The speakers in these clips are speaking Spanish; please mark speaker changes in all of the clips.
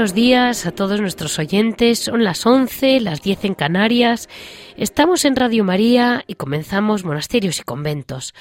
Speaker 1: Buenos días a todos nuestros oyentes. Son las 11, las 10 en Canarias. Estamos en Radio María y comenzamos Monasterios y Conventos.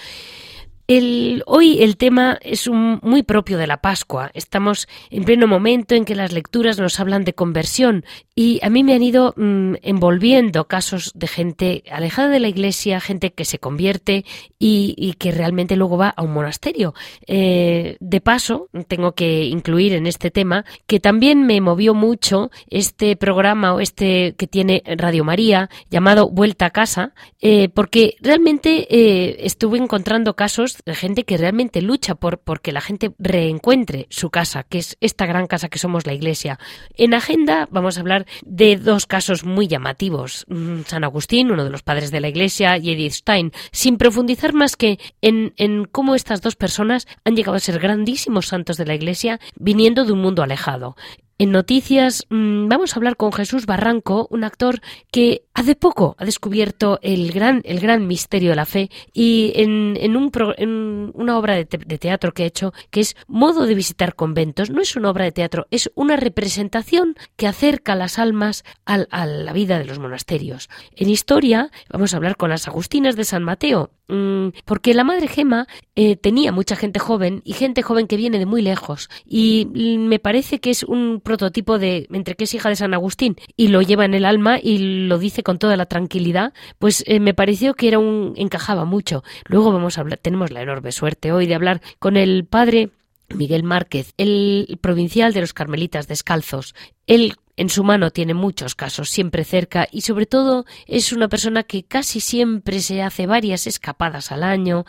Speaker 1: El, hoy el tema es un, muy propio de la Pascua. Estamos en pleno momento en que las lecturas nos hablan de conversión y a mí me han ido mm, envolviendo casos de gente alejada de la iglesia, gente que se convierte y, que realmente luego va a un monasterio. Eh, de paso, tengo que incluir en este tema que también me movió mucho este programa o este que tiene Radio María llamado Vuelta a Casa, eh, porque realmente eh, estuve encontrando casos de gente que realmente lucha por porque la gente reencuentre su casa, que es esta gran casa que somos la Iglesia. En agenda vamos a hablar de dos casos muy llamativos. Mm, San Agustín, uno de los padres de la Iglesia, y Edith Stein, sin profundizar más que en, en cómo estas dos personas han llegado a ser grandísimos santos de la Iglesia viniendo de un mundo alejado. En noticias mm, vamos a hablar con Jesús Barranco, un actor que hace poco ha descubierto el gran, el gran misterio de la fe y en, en, un en una obra de, teatro que ha hecho que es Modo de visitar conventos. No es una obra de teatro, es una representación que acerca las almas a la vida de los monasterios. En historia vamos a hablar con las Agustinas de San Mateo, mm, porque la Madre Gema eh, tenía mucha gente joven y gente joven que viene de muy lejos y me parece que es un prototipo de entre que es hija de San Agustín y lo lleva en el alma y lo dice con toda la tranquilidad, pues eh, me pareció que era un encajaba mucho. Luego vamos a hablar, tenemos la enorme suerte hoy de hablar con el padre Miguel Márquez, el provincial de los Carmelitas Descalzos. Él en su mano tiene muchos casos siempre cerca y sobre todo es una persona que casi siempre se hace varias escapadas al año,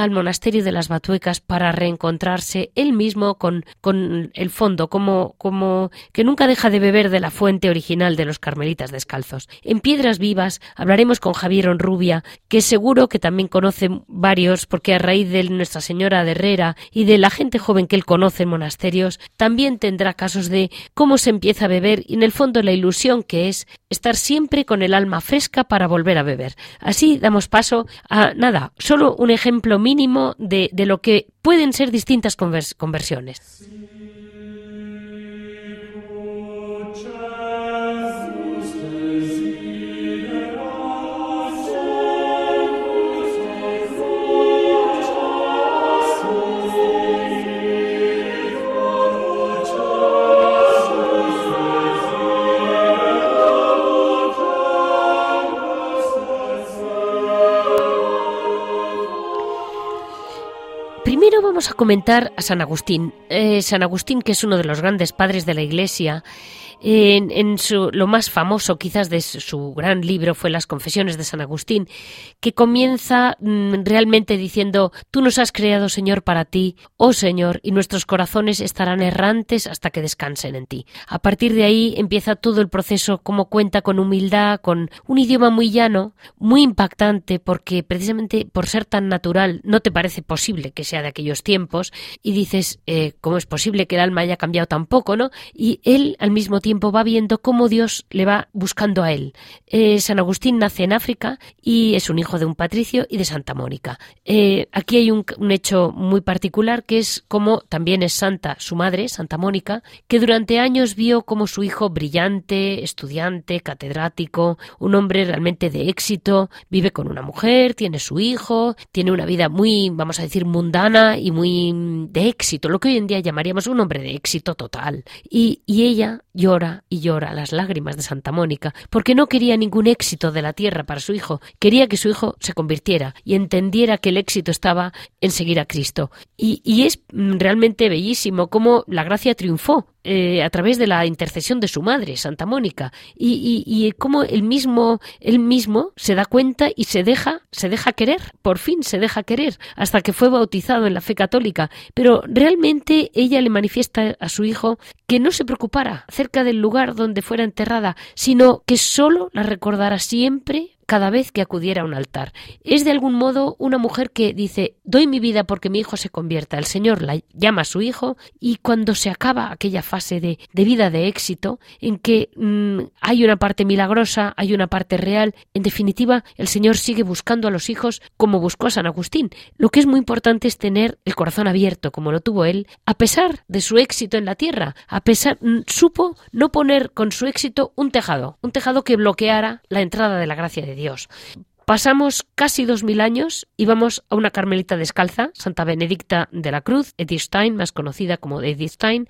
Speaker 1: al monasterio de las Batuecas para reencontrarse él mismo con, con el fondo, como, como que nunca deja de beber de la fuente original de los carmelitas descalzos. En Piedras Vivas hablaremos con Javier Onrubia, que seguro que también conoce varios, porque a raíz de Nuestra Señora de Herrera y de la gente joven que él conoce en monasterios, también tendrá casos de cómo se empieza a beber y en el fondo la ilusión que es estar siempre con el alma fresca para volver a beber. Así damos paso a nada, solo un ejemplo mínimo de, de lo que pueden ser distintas conversiones. Vamos a comentar a San Agustín. Eh, San Agustín, que es uno de los grandes padres de la Iglesia, en, su, lo más famoso quizás de su gran libro fue Las Confesiones de San Agustín, que comienza mm, realmente diciendo, Tú nos has creado, Señor, para ti, oh Señor, y nuestros corazones estarán errantes hasta que descansen en ti. A partir de ahí empieza todo el proceso, como cuenta con humildad, con un idioma muy llano, muy impactante, porque precisamente por ser tan natural no te parece posible que sea de aquellos tiempos, y dices, eh, ¿cómo es posible que el alma haya cambiado tan poco, no? Y él al mismo tiempo va viendo cómo Dios le va buscando a él. Eh, San Agustín nace en África y es un hijo de un patricio y de Santa Mónica. Eh, aquí hay un, hecho muy particular que es como también es santa su madre, Santa Mónica, que durante años vio como su hijo brillante, estudiante, catedrático, un hombre realmente de éxito, vive con una mujer, tiene su hijo, tiene una vida muy, vamos a decir, mundana y muy mm, de éxito, lo que hoy en día llamaríamos un hombre de éxito total. Y, y ella llora y llora las lágrimas de Santa Mónica, porque no quería ningún éxito de la tierra para su hijo, quería que su hijo se convirtiera y entendiera que el éxito estaba en seguir a Cristo. Y, y es realmente bellísimo cómo la gracia triunfó, eh, a través de la intercesión de su madre, Santa Mónica, y, y, y cómo él mismo, él mismo se da cuenta y se deja, se deja querer, por fin se deja querer, hasta que fue bautizado en la fe católica. Pero realmente ella le manifiesta a su hijo que no se preocupara acerca del lugar donde fuera enterrada, sino que solo la recordará siempre cada vez que acudiera a un altar. Es de algún modo una mujer que dice doy mi vida porque mi hijo se convierta. El Señor la llama a su hijo y cuando se acaba aquella fase de, vida de éxito en que mm, hay una parte milagrosa, hay una parte real, en definitiva el Señor sigue buscando a los hijos como buscó a San Agustín. Lo que es muy importante es tener el corazón abierto como lo tuvo él, a pesar de su éxito en la tierra, a pesar mm, supo no poner con su éxito un tejado, un tejado que bloqueara la entrada de la gracia de Dios. Dios. Pasamos casi dos mil años y vamos a una carmelita descalza, Santa Benedicta de la Cruz, Edith Stein, más conocida como Edith Stein,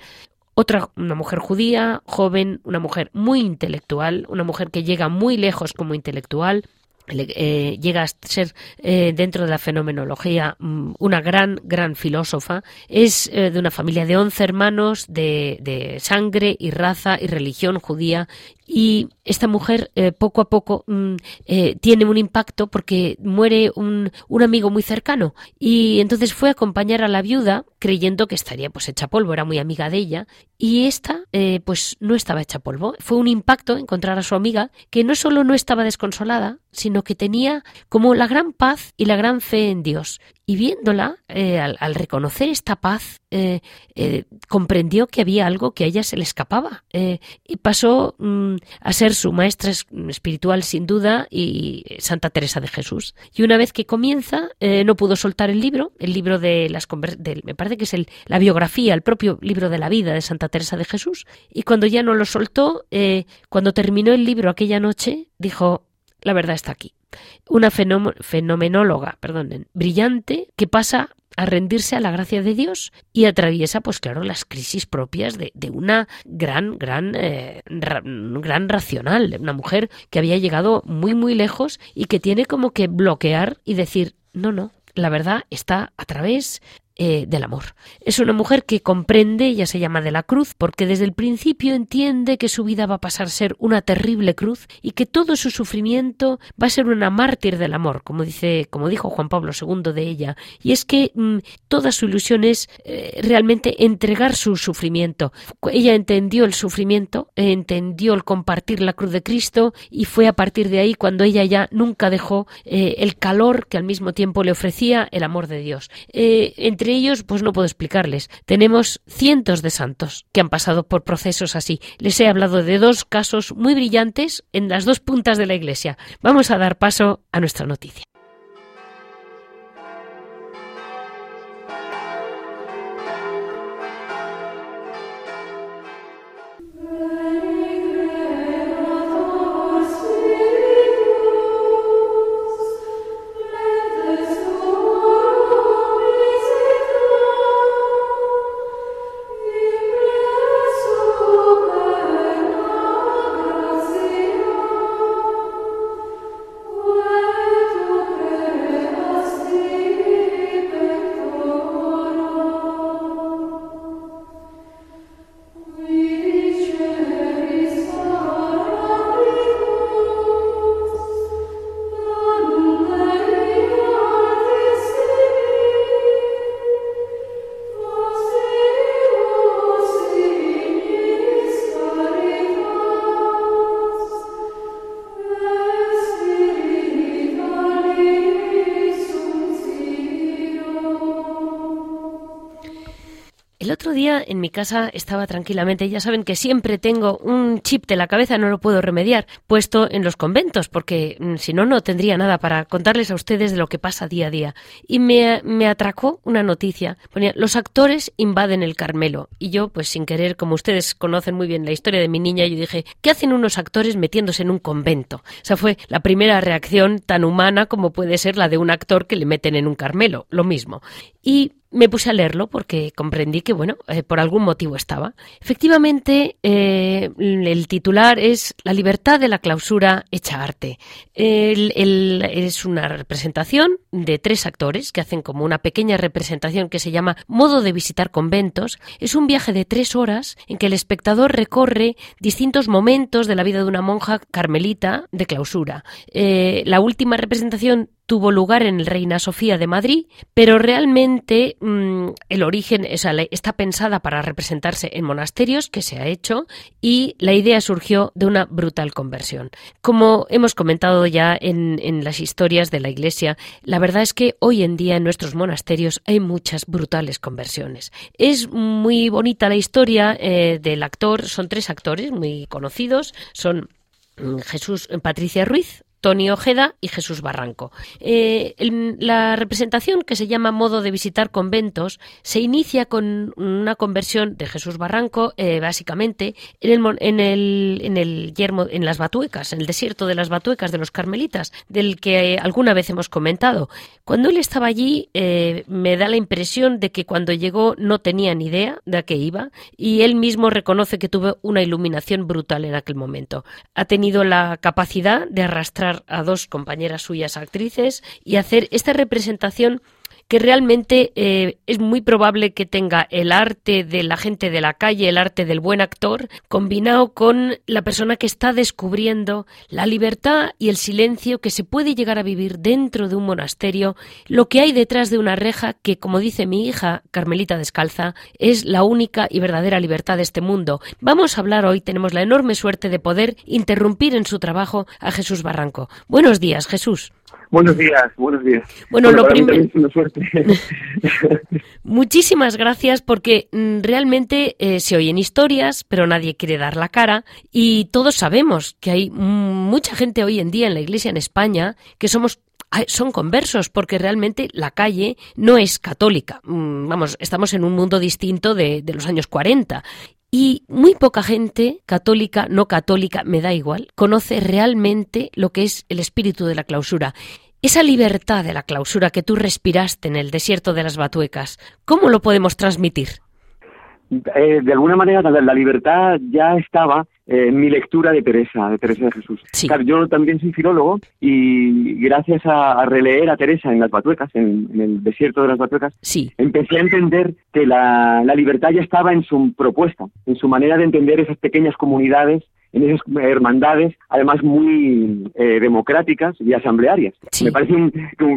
Speaker 1: otra, una mujer judía, joven, una mujer muy intelectual, una mujer que llega muy lejos como intelectual, eh, llega a ser eh, dentro de la fenomenología mm, una gran, gran filósofa. Es eh, de una familia de once hermanos de, de, sangre y raza y religión judía y esta mujer eh, poco a poco mm, eh, tiene un impacto porque muere un, un, amigo muy cercano. Y entonces fue a acompañar a la viuda creyendo que estaría pues hecha polvo, era muy amiga de ella. Y esta eh, pues no estaba hecha polvo. Fue un impacto encontrar a su amiga que no solo no estaba desconsolada, sino que tenía como la gran paz y la gran fe en Dios y viéndola, eh, al, reconocer esta paz, eh, eh, comprendió que había algo que a ella se le escapaba y pasó mm, a ser su maestra espiritual sin duda y Santa Teresa de Jesús. Y una vez que comienza, no pudo soltar el libro, el libro de las me parece que es el, la biografía, el propio libro de la vida de Santa Teresa de Jesús. Y cuando ya no lo soltó, cuando terminó el libro aquella noche, dijo, la verdad está aquí. Una fenomenóloga, brillante que pasa a rendirse a la gracia de Dios y atraviesa, pues claro, las crisis propias de, una gran, gran, eh, gran racional, una mujer que había llegado muy, muy lejos y que tiene como que bloquear y decir, no, no, la verdad está a través eh, del amor. Es una mujer que comprende, ella se llama de la cruz, porque desde el principio entiende que su vida va a pasar a ser una terrible cruz y que todo su sufrimiento va a ser una mártir del amor, como dice, como dijo Juan Pablo II de ella. Y es que mm, toda su ilusión es eh, realmente entregar su sufrimiento. Ella entendió el sufrimiento, entendió el compartir la cruz de Cristo y fue a partir de ahí cuando ella ya nunca dejó eh, el calor que al mismo tiempo le ofrecía el amor de Dios entre ellos, pues no puedo explicarles. Tenemos cientos de santos que han pasado por procesos así. Les he hablado de dos casos muy brillantes en las dos puntas de la iglesia. Vamos a dar paso a nuestra noticia. En mi casa estaba tranquilamente. Ya saben que siempre tengo un chip de la cabeza, no lo puedo remediar, puesto en los conventos, porque mm, si no, no tendría nada para contarles a ustedes de lo que pasa día a día. Y me, me atracó una noticia. Ponía, los actores invaden el Carmelo. Y yo, pues sin querer, como ustedes conocen muy bien la historia de mi niña, yo dije, ¿qué hacen unos actores metiéndose en un convento? Esa fue la primera reacción tan humana como puede ser la de un actor que le meten en un Carmelo, lo mismo. Y me puse a leerlo porque comprendí que, bueno, eh, por algún motivo estaba. Efectivamente, eh, el titular es La libertad de la clausura hecha arte. Es una representación de tres actores que hacen como una pequeña representación que se llama Modo de visitar conventos. Es un viaje de tres horas en que el espectador recorre distintos momentos de la vida de una monja carmelita de clausura. Eh, la última representación tuvo lugar en el Reina Sofía de Madrid, pero realmente mm, el origen está pensada para representarse en monasterios, que se ha hecho, y la idea surgió de una brutal conversión. Como hemos comentado ya en, las historias de la Iglesia, la verdad es que hoy en día en nuestros monasterios hay muchas brutales conversiones. Es muy bonita la historia eh, del actor, son tres actores muy conocidos, son mm, Jesús Patricia Ruiz, Tony Ojeda y Jesús Barranco. Eh, la representación, que se llama Modo de visitar conventos, se inicia con una conversión de Jesús Barranco, eh, básicamente, en el, en, el, en, el yermo, en las Batuecas, en el desierto de las Batuecas de los Carmelitas, del que alguna vez hemos comentado. Cuando él estaba allí, eh, me da la impresión de que cuando llegó no tenía ni idea de a qué iba, y él mismo reconoce que tuvo una iluminación brutal en aquel momento. Ha tenido la capacidad de arrastrar a dos compañeras suyas actrices y hacer esta representación que realmente eh, es muy probable que tenga el arte de la gente de la calle, el arte del buen actor, combinado con la persona que está descubriendo la libertad y el silencio que se puede llegar a vivir dentro de un monasterio, lo que hay detrás de una reja que, como dice mi hija Carmelita Descalza, es la única y verdadera libertad de este mundo. Vamos a hablar hoy, tenemos la enorme suerte de poder interrumpir en su trabajo a Jesús Barranco. Buenos días, Jesús.
Speaker 2: Buenos días, buenos días.
Speaker 1: Bueno, lo primero. Muchísimas gracias porque mm, realmente eh, se oyen historias, pero nadie quiere dar la cara y todos sabemos que hay mucha gente hoy en día en la Iglesia en España que somos son conversos porque realmente la calle no es católica. Mm, vamos, estamos en un mundo distinto de, de, los años 40 y muy poca gente, católica, no católica, me da igual, conoce realmente lo que es el espíritu de la clausura. Esa libertad de la clausura que tú respiraste en el desierto de las Batuecas, ¿cómo lo podemos transmitir?
Speaker 2: Eh, de alguna manera la, libertad ya estaba en mi lectura de Teresa, de Teresa de Jesús. yo también soy filólogo y gracias a, releer a Teresa en las Batuecas, en, el desierto de las Batuecas, empecé a entender que la, la libertad ya estaba en su propuesta, en su manera de entender esas pequeñas comunidades en esas hermandades, además muy eh, democráticas y asamblearias. Me parece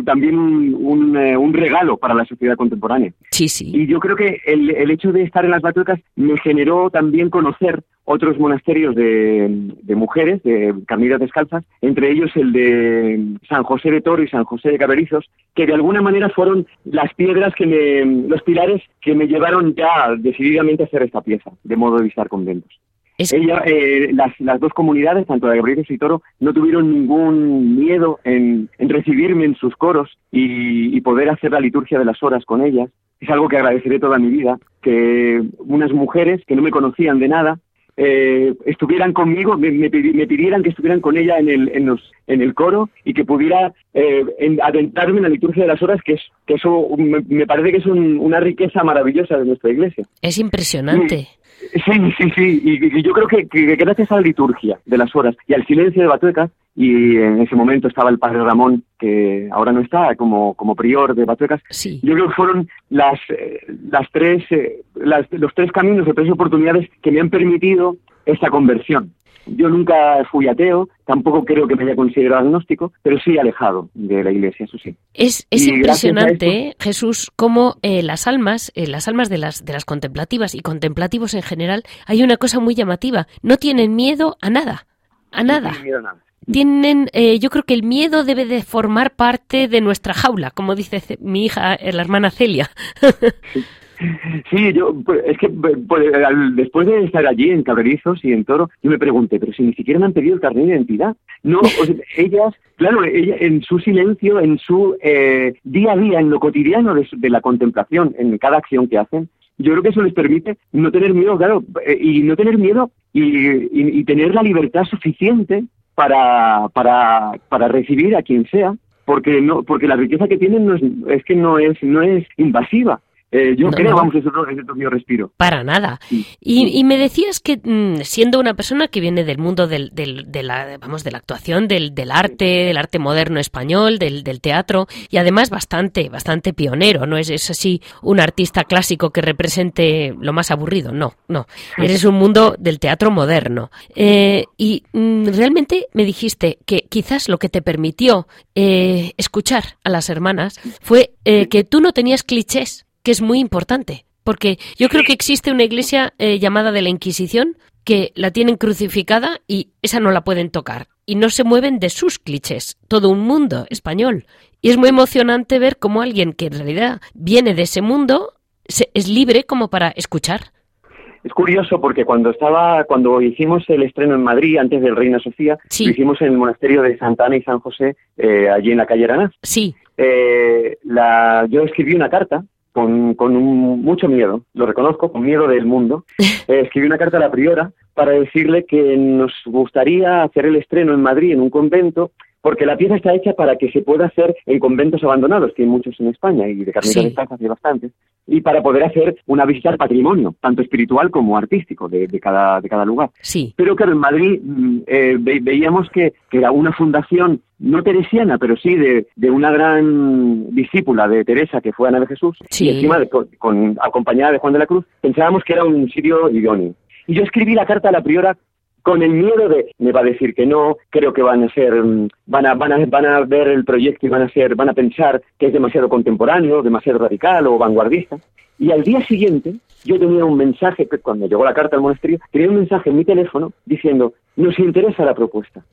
Speaker 2: también un, eh, un, regalo para la sociedad contemporánea.
Speaker 1: Sí, sí.
Speaker 2: Y yo creo que el, el hecho de estar en las batuecas me generó también conocer otros monasterios de, de mujeres, de caminas descalzas, entre ellos el de San José de Toro y San José de Caberizos, que de alguna manera fueron las piedras que me, los pilares que me llevaron ya decididamente a hacer esta pieza, de modo de visitar conventos. Ella, eh, las, las, dos comunidades, tanto de Gabriel y Toro, no tuvieron ningún miedo en, recibirme en sus coros y, poder hacer la liturgia de las horas con ellas. Es algo que agradeceré toda mi vida, que unas mujeres que no me conocían de nada eh, estuvieran conmigo, me, me, pidieran que estuvieran con ella en el, en los, en el coro y que pudiera eh, adentrarme en la liturgia de las horas, que, es, que eso me, parece que es una riqueza maravillosa de nuestra iglesia.
Speaker 1: Es impresionante.
Speaker 2: Sí, sí, sí. Y, yo creo que, gracias a la liturgia de las horas y al silencio de Batuecas, y en ese momento estaba el padre Ramón, que ahora no está, como, como prior de Batuecas, yo creo que fueron las, eh, las tres, eh, los tres caminos, las tres oportunidades que me han permitido esta conversión. Yo nunca fui ateo, tampoco creo que me haya considerado agnóstico, pero sí alejado de la iglesia, eso sí.
Speaker 1: Es, es impresionante, Jesús, cómo eh, las almas, eh, las almas de las, de las contemplativas y contemplativos en general, hay una cosa muy llamativa, no tienen miedo a nada, a nada. No tienen miedo a nada tienen, eh, yo creo que el miedo debe de formar parte de nuestra jaula, como dice mi hija, la hermana Celia.
Speaker 2: Sí, yo, pues, es que pues, pues, después de estar allí en Cabrerizos y en Toro, yo me pregunté, pero si ni siquiera me han pedido el carnet de identidad. No, ellas, claro, ella, en su silencio, en su eh, día a día, en lo cotidiano de, la contemplación, en cada acción que hacen, yo creo que eso les permite no tener miedo, claro, eh, y no tener miedo y, tener la libertad suficiente para, para, para recibir a quien sea, porque no, porque la riqueza que tienen no es, es que no es, no es invasiva Eh, yo creo, vamos, eso es lo que yo respiro.
Speaker 1: Para nada. Y, me decías que mm, siendo una persona que viene del mundo del, de, la, vamos, de la actuación, del, del arte, del arte moderno español, del, del, teatro, y además bastante, bastante pionero, no es, es así un artista clásico que represente lo más aburrido, no, no. Eres un mundo del teatro moderno. Eh, y mm, realmente me dijiste que quizás lo que te permitió eh, escuchar a las hermanas fue que tú no tenías clichés, que es muy importante. Porque yo creo que existe una iglesia llamada de la Inquisición que la tienen crucificada y esa no la pueden tocar. Y no se mueven de sus clichés, todo un mundo español. Y es muy emocionante ver cómo alguien que en realidad viene de ese mundo es libre como para escuchar.
Speaker 2: Es curioso porque cuando estaba, cuando hicimos el estreno en Madrid antes del Reina Sofía, lo hicimos en el monasterio de Santa Ana y San José, eh, allí en la calle Aranaz.
Speaker 1: Sí.
Speaker 2: Eh, la, yo escribí una carta con, con mucho miedo, lo reconozco, con miedo del mundo. Eh, escribí una carta a la priora para decirle que nos gustaría hacer el estreno en Madrid en un convento porque la pieza está hecha para que se pueda hacer en conventos abandonados, que hay muchos en España y de Carmelita de Descalzas hay bastantes, y para poder hacer una visita al patrimonio, tanto espiritual como artístico de, cada, de cada lugar.
Speaker 1: Sí.
Speaker 2: Pero claro, en Madrid mm, eh, veíamos que, era una fundación no teresiana, pero sí de, una gran discípula de Teresa, que fue Ana de Jesús, y encima con, acompañada de Juan de la Cruz, pensábamos que era un sitio idóneo. Y yo escribí la carta a la priora con el miedo de me va a decir que no, creo que van a ser mm, van a van a van a ver el proyecto y van a ser van a pensar que es demasiado contemporáneo, demasiado radical o vanguardista. Y al día siguiente yo tenía un mensaje cuando llegó la carta al monasterio, tenía un mensaje en mi teléfono diciendo, "Nos interesa la propuesta."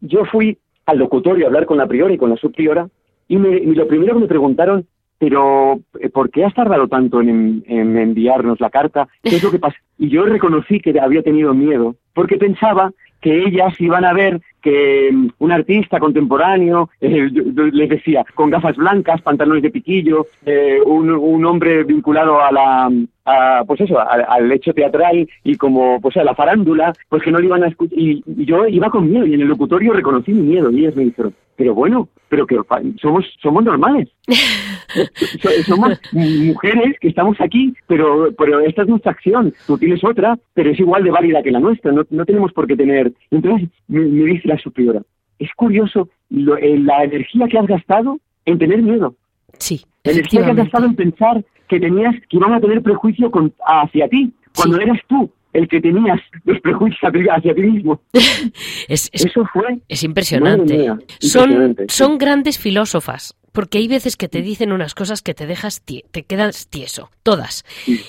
Speaker 2: Yo fui al locutorio a hablar con la priora y con la subpriora y, me, y lo primero que me preguntaron pero eh, ¿por qué has tardado tanto en, enviarnos la carta? ¿Qué es lo que pasa? Y yo reconocí que había tenido miedo, porque pensaba que ellas iban a ver que mm, un artista contemporáneo, eh, les decía, con gafas blancas, pantalones de piquillo, eh, un, hombre vinculado a la, pues eso, al hecho teatral y como, pues a la farándula, pues que no le iban a escuchar. Y, y, yo iba con miedo y en el locutorio reconocí mi miedo y ellas me dijeron, pero bueno, pero que somos, somos normales. somos mujeres que estamos aquí, pero, pero esta es nuestra acción. Tú tienes otra, pero es igual de válida que la nuestra. No, no tenemos por qué tener. Entonces me, dice la superiora, es curioso eh, la energía que has gastado en tener miedo.
Speaker 1: Sí.
Speaker 2: La energía que has gastado en pensar que tenías, que iban a tener prejuicio con, hacia ti, cuando eras tú el que tenías los prejuicios hacia ti mismo. Eso fue.
Speaker 1: Es impresionante. Son, son grandes filósofas. Porque hay veces que te dicen unas cosas que te dejas, te quedas tieso, todas.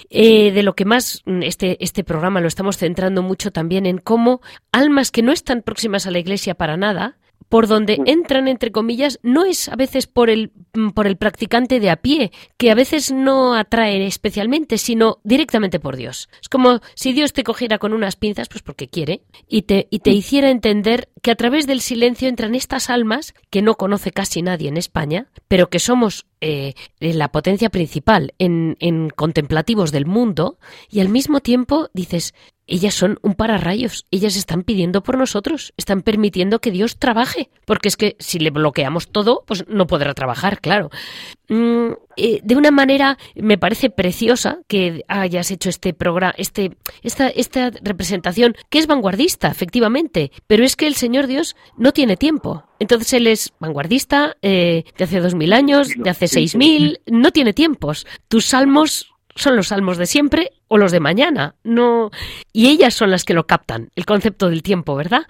Speaker 1: Eh, de lo que más mm, este, este programa lo estamos centrando mucho también en cómo almas que no están próximas a la iglesia para nada, por donde entran, entre comillas, no es a veces por el, mm, por el practicante de a pie, que a veces no atrae especialmente, sino directamente por Dios. Es como si Dios te cogiera con unas pinzas, pues porque quiere, y te, y te hiciera entender que a través del silencio entran estas almas que no conoce casi nadie en España, pero que somos eh, la potencia principal en, en contemplativos del mundo, y al mismo tiempo dices, ellas son un pararrayos, ellas están pidiendo por nosotros, están permitiendo que Dios trabaje, porque es que si le bloqueamos todo, pues no podrá trabajar, claro. Mm, eh, de una manera me parece preciosa que hayas hecho este programa, este, esta, esta representación, que es vanguardista, efectivamente, pero es que el Señor Dios no tiene tiempo. Entonces él es vanguardista eh, de hace dos mil años, de hace seis mil, no tiene tiempos. Tus salmos son los salmos de siempre o los de mañana, no y ellas son las que lo captan, el concepto del tiempo, ¿verdad?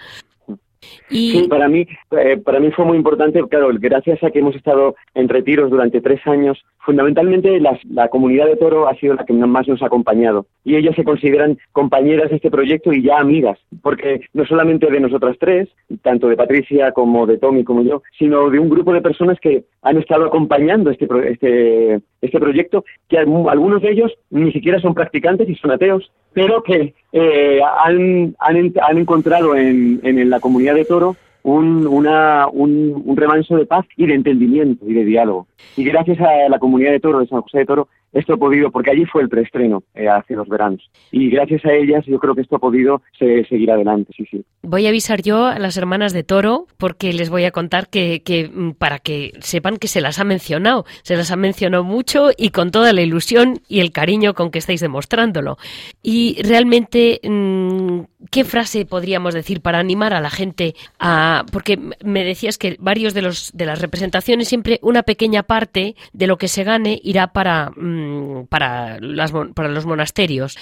Speaker 2: Y... Sí, para mí, eh, para mí fue muy importante, claro, gracias a que hemos estado en retiros durante tres años, fundamentalmente la comunidad de Toro ha sido la que más nos ha acompañado. Y ellas se consideran compañeras de este proyecto y ya amigas, porque no solamente de nosotras tres, tanto de Patricia como de Tommy como yo, sino de un grupo de personas que han estado acompañando este, este, este proyecto, que algunos de ellos ni siquiera son practicantes y son ateos, pero que eh, han, han, han, encontrado en, en la comunidad de Toro un, una, un, remanso de paz y de entendimiento y de diálogo. Y gracias a la comunidad de Toro, de San José de Toro, esto ha podido, porque allí fue el preestreno eh, hace dos veranos. Y gracias a ellas yo creo que esto ha podido seguir adelante, sí, sí.
Speaker 1: Voy a avisar yo a las hermanas de Toro porque les voy a contar que, que mm, para que sepan que se las ha mencionado, se las ha mencionado mucho y con toda la ilusión y el cariño con que estáis demostrándolo. Y realmente, mm, ¿qué frase podríamos decir para animar a la gente a, porque me decías que varios de los de las representaciones siempre una pequeña parte de lo que se gane irá para mm, para las para los monasterios.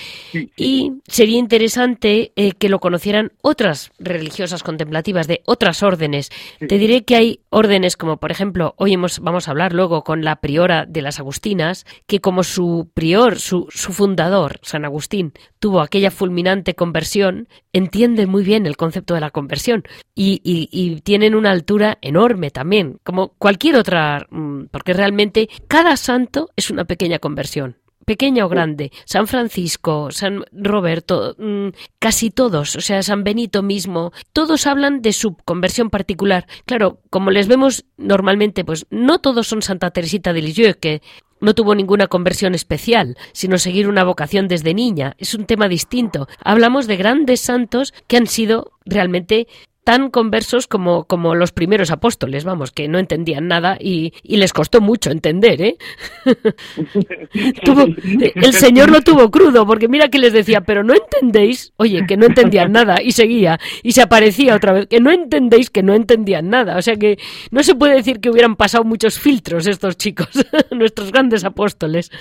Speaker 1: Y sería interesante eh, que lo conocieran otras religiosas contemplativas de otras órdenes. Te diré que hay órdenes como por ejemplo hoy hemos, vamos a hablar luego con la priora de las Agustinas que como su prior su, su fundador San Agustín tuvo aquella fulminante conversión entienden muy bien el concepto de la conversión y, y, tienen una altura enorme también, como cualquier otra, mm, porque realmente cada santo es una pequeña conversión pequeña o grande, San Francisco, San Roberto, mm, casi todos, o sea, San Benito mismo, todos hablan de su conversión particular. Claro, como les vemos normalmente, pues no todos son Santa Teresita de Lisieux, que no tuvo ninguna conversión especial, sino seguir una vocación desde niña. Es un tema distinto. Hablamos de grandes santos que han sido realmente tan conversos como, como los primeros apóstoles, vamos, que no entendían nada y, y les costó mucho entender, ¿eh? el Señor lo tuvo crudo, porque mira que les decía, pero no entendéis, oye, que no entendían nada, y seguía, y se aparecía otra vez, que no entendéis que no entendían nada, o sea que no se puede decir que hubieran pasado muchos filtros estos chicos, nuestros grandes apóstoles.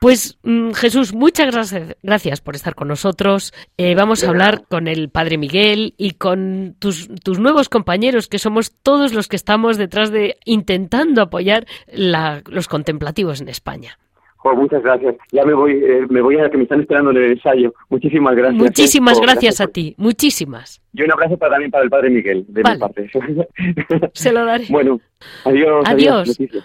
Speaker 1: Pues mm, Jesús, muchas gracias, gracias por estar con nosotros. Eh, vamos a hablar con el Padre Miguel y con tus, tus, nuevos compañeros, que somos todos los que estamos detrás de intentando apoyar los contemplativos en España.
Speaker 2: muchas gracias. Ya me voy, eh, me voy a que me están esperando en el ensayo. Muchísimas gracias.
Speaker 1: Muchísimas gracias, a ti, muchísimas.
Speaker 2: Y un abrazo para, también para el Padre Miguel, de mi parte.
Speaker 1: Se lo daré.
Speaker 2: Bueno, adiós.
Speaker 1: Adiós.
Speaker 2: adiós.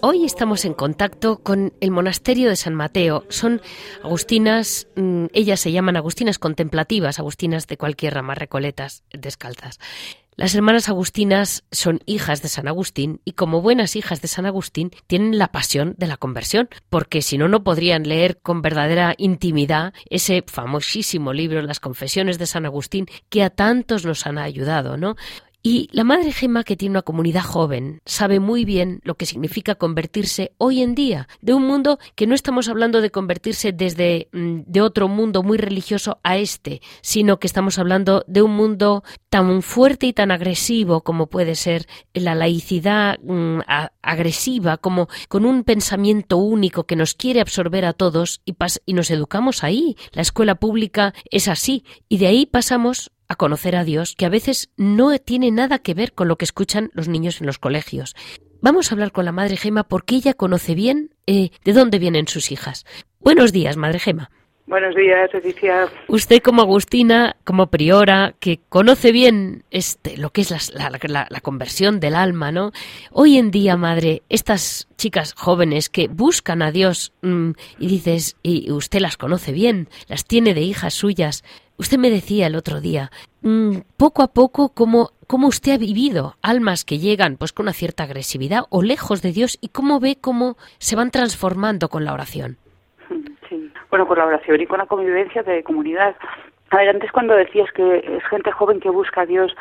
Speaker 1: Hoy estamos en contacto con el monasterio de San Mateo. Son agustinas, mm, ellas se llaman agustinas contemplativas, agustinas de cualquier rama, recoletas, descalzas. Las hermanas agustinas son hijas de San Agustín y como buenas hijas de San Agustín tienen la pasión de la conversión, porque si no, no podrían leer con verdadera intimidad ese famosísimo libro, Las Confesiones de San Agustín, que a tantos nos han ayudado, ¿no? Y la Madre Gema, que tiene una comunidad joven, sabe muy bien lo que significa convertirse hoy en día, de un mundo que no estamos hablando de convertirse desde mm, de otro mundo muy religioso a este, sino que estamos hablando de un mundo tan fuerte y tan agresivo como puede ser la laicidad mm, agresiva, como con un pensamiento único que nos quiere absorber a todos y, y nos educamos ahí. La escuela pública es así y de ahí pasamos a conocer a Dios que a veces no tiene nada que ver con lo que escuchan los niños en los colegios. Vamos a hablar con la Madre Gema porque ella conoce bien eh, de dónde vienen sus hijas. Buenos días, Madre Gema.
Speaker 3: Buenos días, Leticia.
Speaker 1: Usted como Agustina, como priora, que conoce bien este, lo que es la, la, conversión del alma, ¿no? Hoy en día, madre, estas chicas jóvenes que buscan a Dios mm, y dices, y usted las conoce bien, las tiene de hijas suyas, Usted me decía el otro día, mm, poco a poco, cómo, cómo usted ha vivido almas que llegan pues con una cierta agresividad o lejos de Dios y cómo ve cómo se van transformando con la oración.
Speaker 3: Sí, bueno, con la oración y con la convivencia de comunidad. A ver, antes cuando decías que es gente joven que busca a Dios,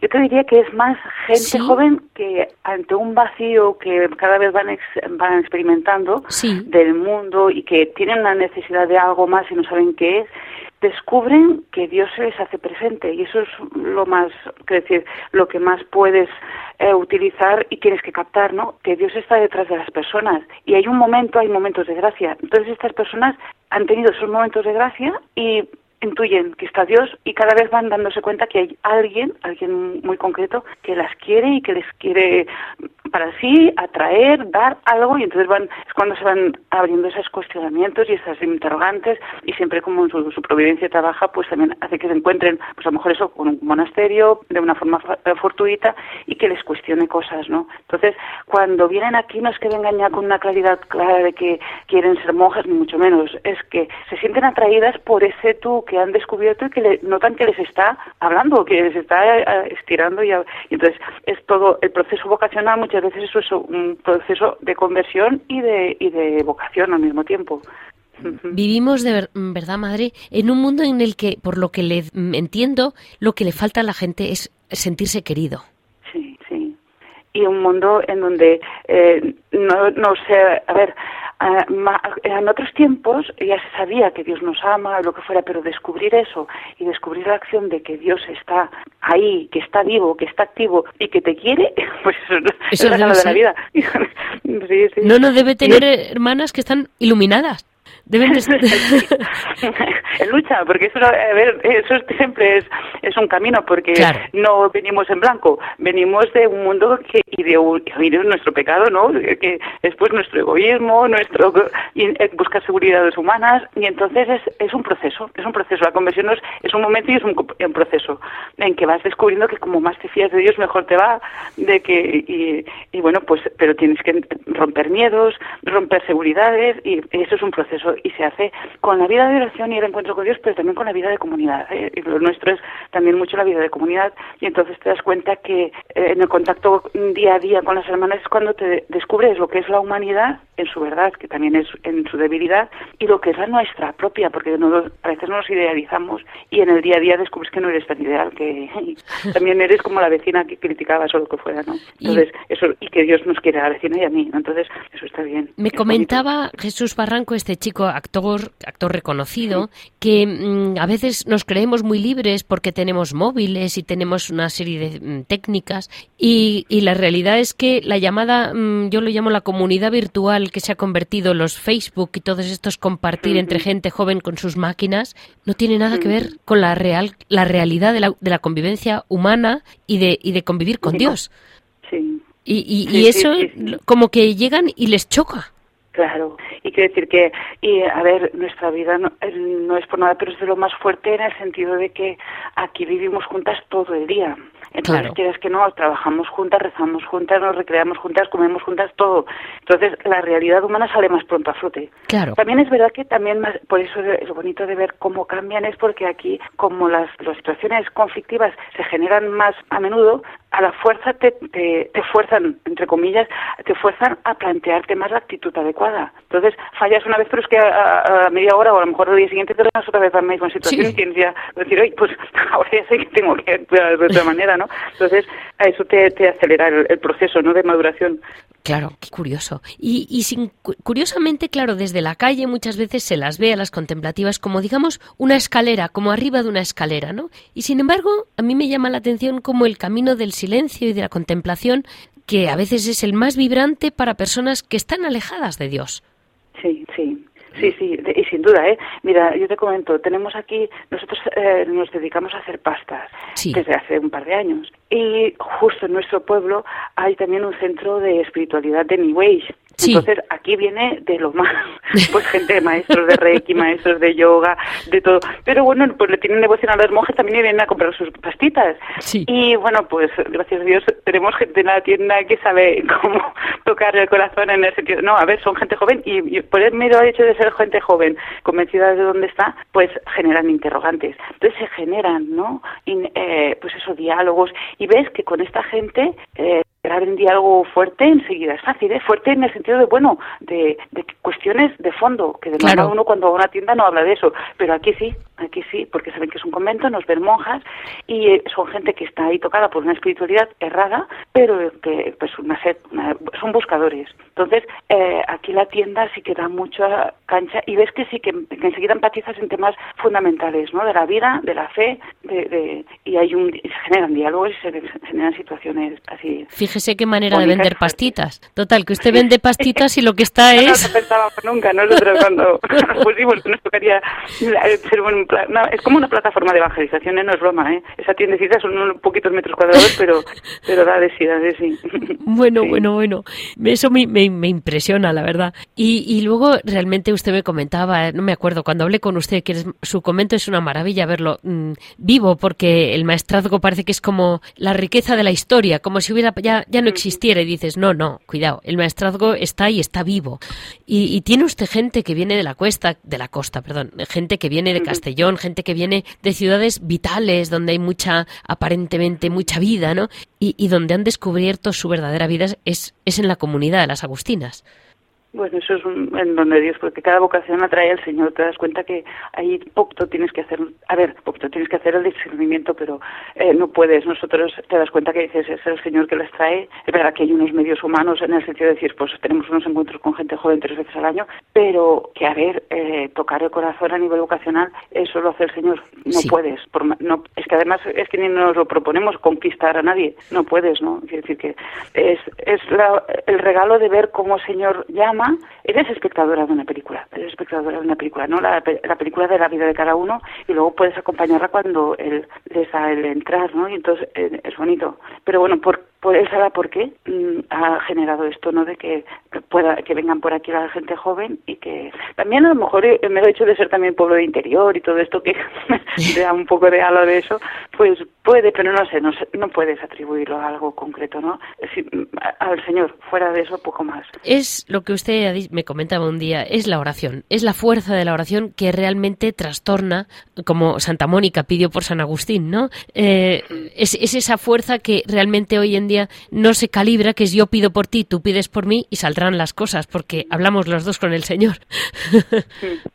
Speaker 3: yo te diría que es más gente joven que ante un vacío que cada vez van, van experimentando del mundo y que tienen una necesidad de algo más y no saben qué es, descubren que Dios se les hace presente y eso es lo más, decir, lo que más puedes eh, utilizar y tienes que captar, ¿no? Que Dios está detrás de las personas y hay un momento, hay momentos de gracia. Entonces estas personas han tenido esos momentos de gracia y intuyen que está Dios y cada vez van dándose cuenta que hay alguien, alguien muy concreto, que las quiere y que les quiere para sí atraer, dar algo y entonces van es cuando se van abriendo esos cuestionamientos y esas interrogantes y siempre como su, su providencia trabaja pues también hace que se encuentren pues a lo mejor eso con un monasterio de una forma fortuita y que les cuestione cosas, ¿no? Entonces cuando vienen aquí no es que vengan ya con una claridad clara de que quieren ser monjas ni mucho menos, es que se sienten atraídas por ese tú que han descubierto y que le, notan que les está hablando, que les está eh, estirando y, y entonces es todo el proceso vocacional muchas veces eso es un proceso de conversión y de, y de vocación al mismo tiempo.
Speaker 1: Vivimos de ver, verdad, madre, en un mundo en el que, por lo que le entiendo, lo que le falta a la gente es sentirse querido.
Speaker 3: Sí, sí. Y un mundo en donde eh, no, no sé, a ver, en otros tiempos ya se sabía que Dios nos ama, lo que fuera, pero descubrir eso y descubrir la acción de que Dios está ahí, que está vivo, que está activo y que te quiere, pues eso, es la de la vida.
Speaker 1: No, no debe tener hermanas que están iluminadas. Deben de
Speaker 3: en lucha, porque eso, a ver, eso siempre es, es un camino, porque no venimos en blanco, venimos de un mundo que, y, de, nuestro pecado, ¿no? Que después nuestro egoísmo, nuestro eh, buscar seguridades humanas, y entonces es, es un proceso, es un proceso. La conversión es, es un momento y es un, proceso en que vas descubriendo que como más te fías de Dios, mejor te va, de que, y, y bueno, pues, pero tienes que romper miedos, romper seguridades, y eso es un proceso y se hace con la vida de oración y el encuentro con Dios, pero también con la vida de comunidad. ¿eh? Y lo nuestro es también mucho la vida de comunidad y entonces te das cuenta que eh, en el contacto día a día con las hermanas es cuando te descubres lo que es la humanidad en su verdad, que también es en su debilidad, y lo que es la nuestra propia, porque a veces no nos idealizamos y en el día a día descubres que no eres tan ideal, que también eres como la vecina que criticabas o lo que fuera, ¿no? Entonces, y, eso, y que Dios nos quiere a la vecina y a mí, entonces eso está bien.
Speaker 1: Me comentaba Jesús Barranco, este chico actor, actor reconocido, que mm, a veces nos creemos muy libres porque tenemos móviles y tenemos una serie de mm, técnicas y, la realidad es que la llamada, mm, yo lo llamo la comunidad virtual que se ha convertido los Facebook y todos estos compartir entre gente joven con sus máquinas, no tiene nada que ver con la real, la realidad de la, de la convivencia humana y de, y de convivir con Dios.
Speaker 3: Sí.
Speaker 1: Y, y, eso como que llegan y les choca.
Speaker 3: Claro, y quiero decir que, y a ver, nuestra vida no, no, es por nada, pero es de lo más fuerte en el sentido de que aquí vivimos juntas todo el día. Entonces, quieres que no, trabajamos juntas, rezamos juntas, nos recreamos juntas, comemos juntas, todo. Entonces, la realidad humana sale más pronto a flote.
Speaker 1: Claro.
Speaker 3: También es verdad que también, más, por eso es lo bonito de ver cómo cambian, es porque aquí, como las, las situaciones conflictivas se generan más a menudo, a la fuerza te, te, te, fuerzan, entre comillas, te fuerzan a plantearte más la actitud adecuada. Entonces, fallas una vez, pero es que a, media hora o a lo mejor el día siguiente te das otra vez a la misma situación y tienes ya decir, oye, pues ahora ya sé que tengo que actuar de otra manera, ¿no? Entonces, a eso te, te acelera el, proceso, ¿no?, de maduración.
Speaker 1: Claro, qué curioso. Y, y sin, curiosamente, claro, desde la calle muchas veces se las ve a las contemplativas como, digamos, una escalera, como arriba de una escalera, ¿no? Y sin embargo, a mí me llama la atención como el camino del silencio y de la contemplación, que a veces es el más vibrante para personas que están alejadas de Dios.
Speaker 3: Sí, sí. Sí, sí, y sin duda, ¿eh? Mira, yo te comento, tenemos aquí, nosotros eh, nos dedicamos a hacer pastas desde hace un par de años. Y justo en nuestro pueblo hay también un centro de espiritualidad de New Age. Entonces, aquí viene de lo más, pues gente, maestros de Reiki, maestros de yoga, de todo. Pero bueno, pues le tienen devoción a las monjas también y vienen a comprar sus pastitas. Y bueno, pues gracias a Dios tenemos gente en la tienda que sabe cómo tocar el corazón en el sentido. No, a ver, son gente joven y, por el mero hecho de ser gente joven, convencida de dónde está, pues generan interrogantes. Entonces se generan, ¿no? eh, pues esos diálogos. Y ves que con esta gente. Eh, entrar en diálogo fuerte enseguida es fácil, ¿eh? fuerte en el sentido de, bueno, de, de cuestiones de fondo, que de claro. uno cuando va a una tienda no habla de eso, pero aquí sí, aquí sí, porque saben que es un convento, nos ven monjas y eh, son gente que está ahí tocada por una espiritualidad errada, pero que pues una, sed, son buscadores. Entonces, eh, aquí la tienda sí que da mucha cancha y ves que sí que, que, enseguida empatizas en temas fundamentales, ¿no? De la vida, de la fe, de, de y hay un, se generan diálogos y se, generan situaciones así
Speaker 1: fíjese qué manera de vender pastitas. Total, que usted vende pastitas y lo que está es...
Speaker 3: No, pensábamos nunca, nosotros cuando pusimos que nos tocaría ser un... No, es como una plataforma de evangelización, ¿eh? no es broma, ¿eh? Esa tiendecita son unos poquitos metros cuadrados, pero, pero da de sí, da de sí.
Speaker 1: Bueno, bueno, bueno. Eso me, me, me impresiona, la verdad. Y, y, luego realmente usted me comentaba, no me acuerdo, cuando hablé con usted, que su comento es una maravilla verlo mmm, vivo, porque el maestrazgo parece que es como la riqueza de la historia, como si hubiera ya, ya no existiera. Y dices, no, no, cuidado, el maestrazgo está y está vivo. Y, y tiene usted gente que viene de la cuesta, de la costa, perdón, gente que viene de Castellón, gente que viene de ciudades vitales, donde hay mucha, aparentemente, mucha vida, ¿no? Y, y donde han descubierto su verdadera vida es, es en la comunidad de las Agustinas.
Speaker 3: Bueno, eso es un, en donde Dios, porque cada vocación atrae al Señor. Te das cuenta que ahí poco tienes que hacer, a ver, poco tienes que hacer el discernimiento, pero eh, no puedes. Nosotros te das cuenta que dices, es el Señor que les trae. Es verdad que hay unos medios humanos en el sentido de decir, pues tenemos unos encuentros con gente joven tres veces al año, pero que, a ver, eh, tocar el corazón a nivel vocacional, eso lo hace el Señor. No sí. puedes. Por, no, es que además es que ni nos lo proponemos conquistar a nadie. No puedes, ¿no? Es decir, que es, es la, el regalo de ver cómo el Señor llama eres espectadora de una película, eres espectadora de una película, ¿no? La, la, película de la vida de cada uno y luego puedes acompañarla cuando él les da el entrar, ¿no? Y entonces eh, es bonito. Pero bueno, por, por él sabrá por qué mm, ha generado esto, ¿no? De que pueda, que vengan por aquí la gente joven y que también a lo mejor eh, me lo he hecho de ser también pueblo de interior y todo esto que da un poco de halo de eso, pues puede, pero no sé, no, no puedes atribuirlo a algo concreto, ¿no? Si, al Señor, fuera de eso, poco más.
Speaker 1: Es lo que usted me comentaba un día, es la oración, es la fuerza de la oración que realmente trastorna, como Santa Mónica pidió por San Agustín, ¿no? Eh, es, es esa fuerza que realmente hoy en día no se calibra, que es yo pido por ti, tú pides por mí y saldrán las cosas, porque hablamos los dos con el Señor.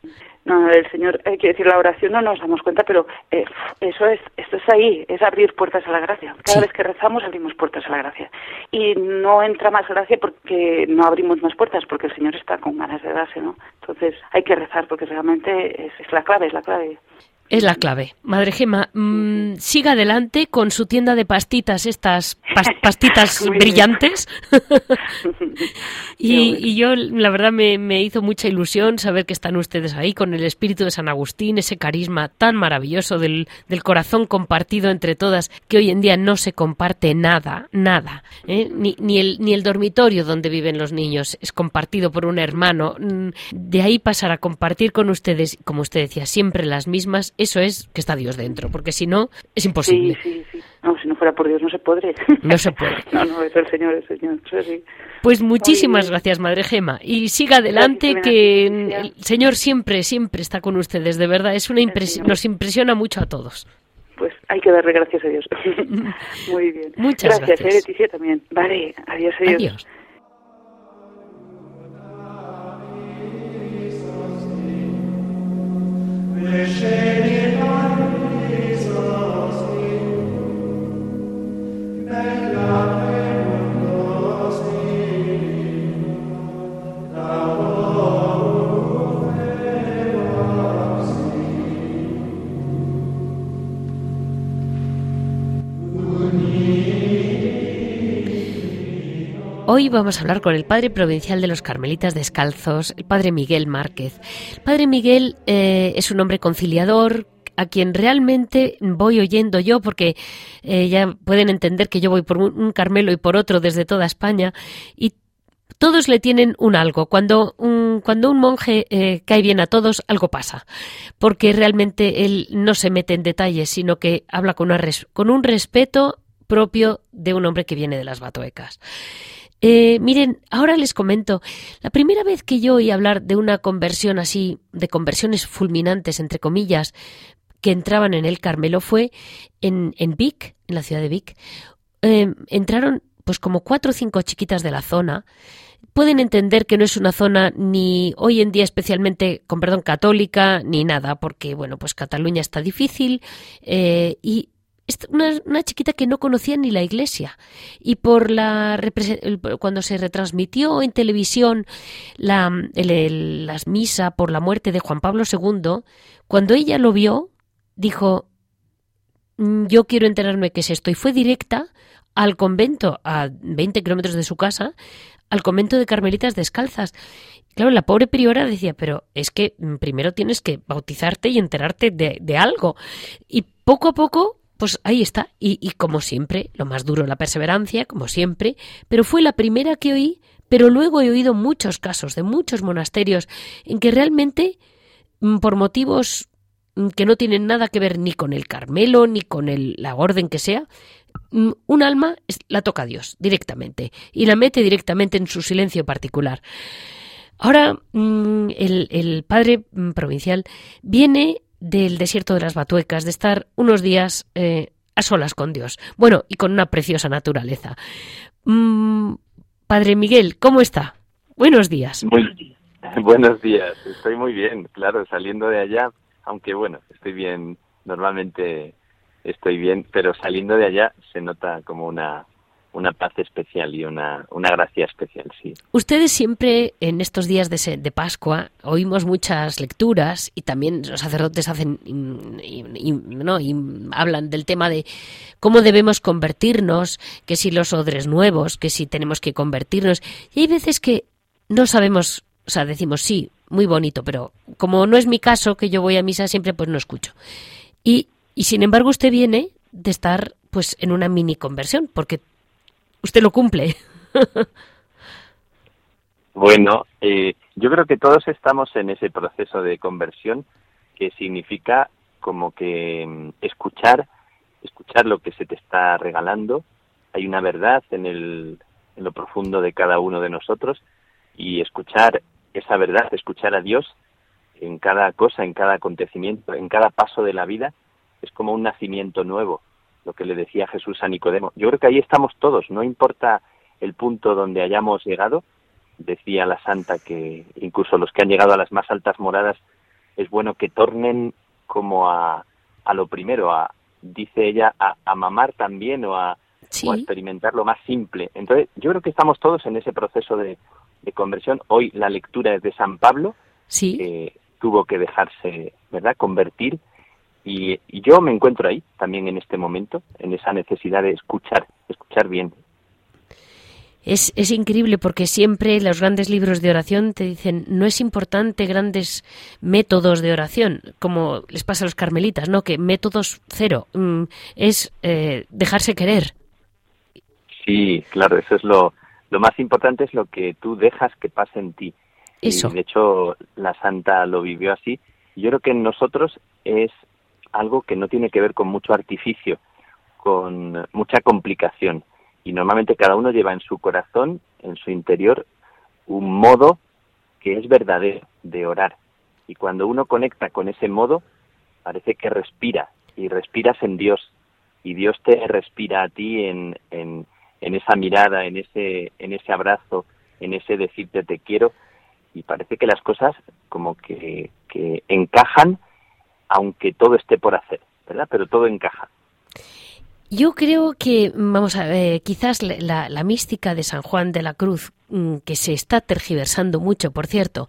Speaker 3: No, el Señor, hay que decir, la oración no nos damos cuenta, pero eh, eso es, esto es ahí, es abrir puertas a la gracia. Cada sí. vez que rezamos abrimos puertas a la gracia. Y no entra más gracia porque no abrimos más puertas, porque el Señor está con ganas de darse, ¿no? Entonces hay que rezar porque realmente es, es la clave, es la clave.
Speaker 1: Es la clave. Madre Gema, mmm, siga adelante con su tienda de pastitas, estas pas pastitas brillantes. y, y, yo, la verdad, me, me, hizo mucha ilusión saber que están ustedes ahí con el espíritu de San Agustín, ese carisma tan maravilloso del, del corazón compartido entre todas, que hoy en día no se comparte nada, nada. ¿eh? Ni, ni, el, ni el dormitorio donde viven los niños es compartido por un hermano. De ahí pasar a compartir con ustedes, como usted decía, siempre las mismas eso es que está Dios dentro, porque si no, es imposible.
Speaker 3: Sí, sí, sí. No, si no fuera por Dios no se podría.
Speaker 1: No se puede.
Speaker 3: no, no, es el Señor, el Señor. Sí.
Speaker 1: Pues muchísimas gracias, Madre Gema. Y siga adelante, gracias, que el Señor siempre, siempre está con ustedes, de verdad. Es una impres nos impresiona mucho a todos.
Speaker 3: Pues hay que darle gracias a Dios. Muy bien.
Speaker 1: Muchas
Speaker 3: gracias.
Speaker 1: gracias.
Speaker 3: Eh, Leticia también. Vale, adiós, adiós.
Speaker 1: adiós. Bella Hoy vamos a hablar con el padre provincial de los Carmelitas Descalzos, el padre Miguel Márquez. El padre Miguel eh, es un hombre conciliador, a quien realmente voy oyendo yo, porque eh, ya pueden entender que yo voy por un, Carmelo y por otro desde toda España, y todos le tienen un algo. Cuando un, cuando un monje eh, cae bien a todos, algo pasa, porque realmente él no se mete en detalles, sino que habla con, una res, con un respeto propio de un hombre que viene de las batoecas. Eh, miren, ahora les comento, la primera vez que yo oí hablar de una conversión así, de conversiones fulminantes, entre comillas, que entraban en el Carmelo fue en, en Vic, en la ciudad de Vic. Eh, entraron pues como cuatro o cinco chiquitas de la zona. Pueden entender que no es una zona ni hoy en día especialmente, con perdón, católica, ni nada, porque bueno, pues Cataluña está difícil eh, y una, una, chiquita que no conocía ni la iglesia y por la cuando se retransmitió en televisión la el, las misa por la muerte de Juan Pablo II cuando ella lo vio dijo yo quiero enterarme qué es esto y fue directa al convento a 20 kilómetros de su casa, al convento de Carmelitas Descalzas. Claro, la pobre priora decía, pero es que mm, primero tienes que bautizarte y enterarte de, de algo. Y poco a poco, pues ahí está. Y, como siempre, lo más duro, la perseverancia, como siempre, pero fue la primera que oí, pero luego he oído muchos casos de muchos monasterios en que realmente, mm, por motivos mm, que no tienen nada que ver ni con el Carmelo, ni con el, la orden que sea, un alma la toca a Dios directamente y la mete directamente en su silencio particular. Ahora mm, el, padre mm, provincial viene del desierto de las Batuecas, de estar unos días eh, a solas con Dios. Bueno, y con una preciosa naturaleza. Mm, padre Miguel, ¿cómo está? Buenos días.
Speaker 4: Buenos días, estoy muy bien, claro, saliendo de allá, aunque bueno, estoy bien, normalmente estoy bien, pero saliendo de allá se nota como una una paz especial y una, una gracia especial, sí.
Speaker 1: Ustedes siempre en estos días de, de Pascua oímos muchas lecturas y también los sacerdotes hacen y, ¿no? y hablan del tema de cómo debemos convertirnos, que si los odres nuevos, que si tenemos que convertirnos. Y hay veces que no sabemos, o sea, decimos sí, muy bonito, pero como no es mi caso, que yo voy a misa siempre, pues no escucho. Y, y sin embargo usted viene de estar pues en una mini conversión, porque usted lo cumple.
Speaker 4: bueno, eh, yo creo que todos estamos en ese proceso de conversión que significa como que mm, escuchar, escuchar lo que se te está regalando. Hay una verdad en, el, en lo profundo de cada uno de nosotros y escuchar esa verdad, escuchar a Dios en cada cosa, en cada acontecimiento, en cada paso de la vida, es como un nacimiento nuevo lo que le decía Jesús a Nicodemo. Yo creo que ahí estamos todos, no importa el punto donde hayamos llegado, decía la santa que incluso los que han llegado a las más altas moradas es bueno que tornen como a, a lo primero, a, dice ella, a, mamar también o a, experimentar lo más simple. Entonces, yo creo que estamos todos en ese proceso de, conversión. Hoy la lectura es de San Pablo,
Speaker 1: sí.
Speaker 4: que tuvo que dejarse, ¿verdad?, convertir y, yo me encuentro ahí también en este momento, en esa necesidad de escuchar, escuchar bien.
Speaker 1: Es, es, increíble porque siempre los grandes libros de oración te dicen no es importante grandes métodos de oración, como les pasa a los carmelitas, ¿no? Que métodos cero, mm, es eh, dejarse querer.
Speaker 4: Sí, claro, eso es lo, lo más importante, es lo que tú dejas que pase en ti.
Speaker 1: Eso.
Speaker 4: Y de hecho, la santa lo vivió así. Yo creo que en nosotros es algo que no tiene que ver con mucho artificio, con mucha complicación. Y normalmente cada uno lleva en su corazón, en su interior, un modo que es verdadero de orar. Y cuando uno conecta con ese modo, parece que respira y respiras en Dios. Y Dios te respira a ti en, en, en esa mirada, en ese, en ese abrazo, en ese decirte te quiero. Y parece que las cosas como que, que encajan aunque todo esté por hacer, ¿verdad? Pero todo encaja.
Speaker 1: Yo creo que, vamos a ver, quizás la, la, mística de San Juan de la Cruz, mm, que se está tergiversando mucho, por cierto,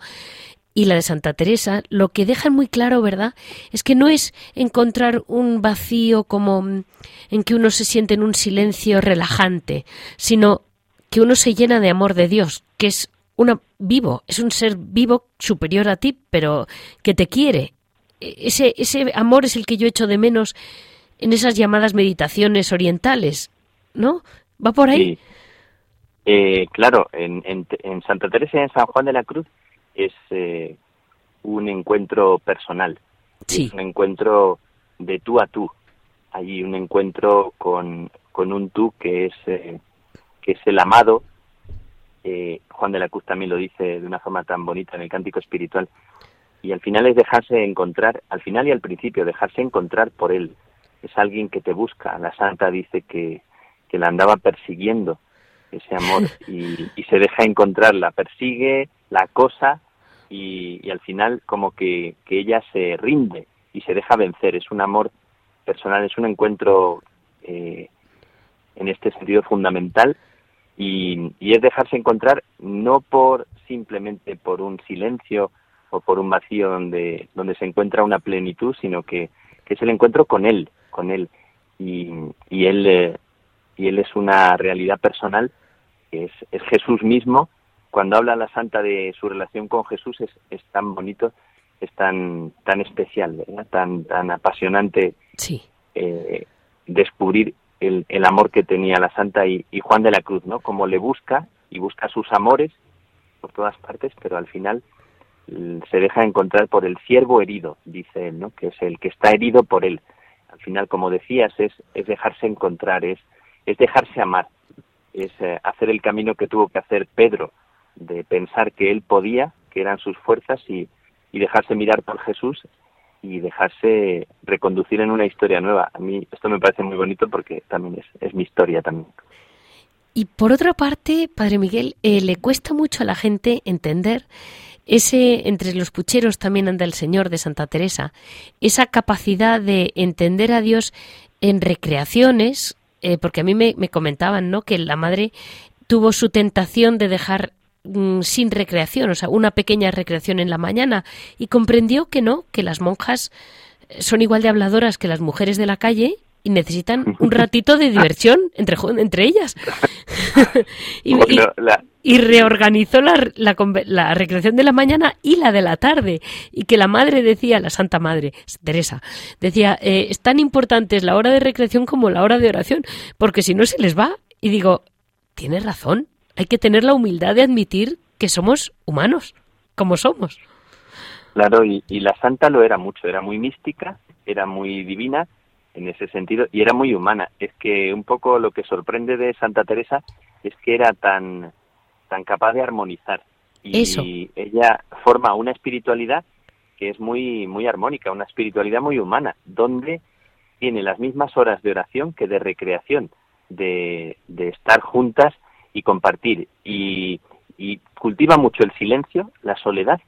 Speaker 1: y la de Santa Teresa, lo que dejan muy claro, ¿verdad? Es que no es encontrar un vacío como mm, en que uno se siente en un silencio relajante, sino que uno se llena de amor de Dios, que es una vivo, es un ser vivo superior a ti, pero que te quiere ese, ese amor es el que yo echo de menos en esas llamadas meditaciones orientales, ¿no? ¿Va por ahí?
Speaker 4: Eh, claro, en, en, Santa Teresa y en San Juan de la Cruz es eh, un encuentro personal,
Speaker 1: sí.
Speaker 4: es un encuentro de tú a tú. Hay un encuentro con, con un tú que es, eh, que es el amado. Juan de la Cruz también lo dice de una forma tan bonita en el cántico espiritual, y al final es dejarse encontrar, al final y al principio, dejarse encontrar por él. Es alguien que te busca. La santa dice que, que la andaba persiguiendo ese amor y, y, se deja encontrar, la persigue, la acosa y, y al final como que, que, ella se rinde y se deja vencer. Es un amor personal, es un encuentro eh, en este sentido fundamental y, y es dejarse encontrar no por simplemente por un silencio o por un vacío donde, donde se encuentra una plenitud, sino que, que es el encuentro con Él, con Él. Y, y Él, eh, y Él es una realidad personal, que es, es Jesús mismo. Cuando habla la santa de su relación con Jesús es, es tan bonito, es tan, tan especial, ¿verdad? tan, tan apasionante
Speaker 1: Sí.
Speaker 4: eh, descubrir el, el amor que tenía la santa y, y Juan de la Cruz, ¿no? Como le busca y busca sus amores por todas partes, pero al final se deja encontrar por el siervo herido, dice él, ¿no? Que es el que está herido por él. Al final, como decías, es, es dejarse encontrar, es, es dejarse amar, es eh, hacer el camino que tuvo que hacer Pedro, de pensar que él podía, que eran sus fuerzas, y, y dejarse mirar por Jesús y dejarse reconducir en una historia nueva. A mí esto me parece muy bonito porque también es, es mi historia también.
Speaker 1: Y por otra parte, Padre Miguel, eh, le cuesta mucho a la gente entender ese, entre los pucheros también anda el Señor de Santa Teresa, esa capacidad de entender a Dios en recreaciones, eh, porque a mí me, me comentaban, ¿no? Que la madre tuvo su tentación de dejar mm, sin recreación, o sea, una pequeña recreación en la mañana, y comprendió que no, que las monjas son igual de habladoras que las mujeres de la calle y necesitan un ratito de diversión entre, entre ellas. y, y-
Speaker 4: Bueno, la-
Speaker 1: y reorganizó la, la la recreación de la mañana y la de la tarde. Y que la madre decía, la Santa Madre, Teresa, decía, eh, es tan importante es la hora de recreación como la hora de oración, porque si no se les va. Y digo, tienes razón, hay que tener la humildad de admitir que somos humanos, como somos.
Speaker 4: Claro, y, y la santa lo era mucho, era muy mística, era muy divina en ese sentido y era muy humana. Es que un poco lo que sorprende de Santa Teresa es que era tan, tan capaz de armonizar. Y
Speaker 1: Eso.
Speaker 4: ella forma una espiritualidad que es muy, muy armónica, una espiritualidad muy humana, donde tiene las mismas horas de oración que de recreación, de, de estar juntas y compartir. Y, y cultiva mucho el silencio, la soledad.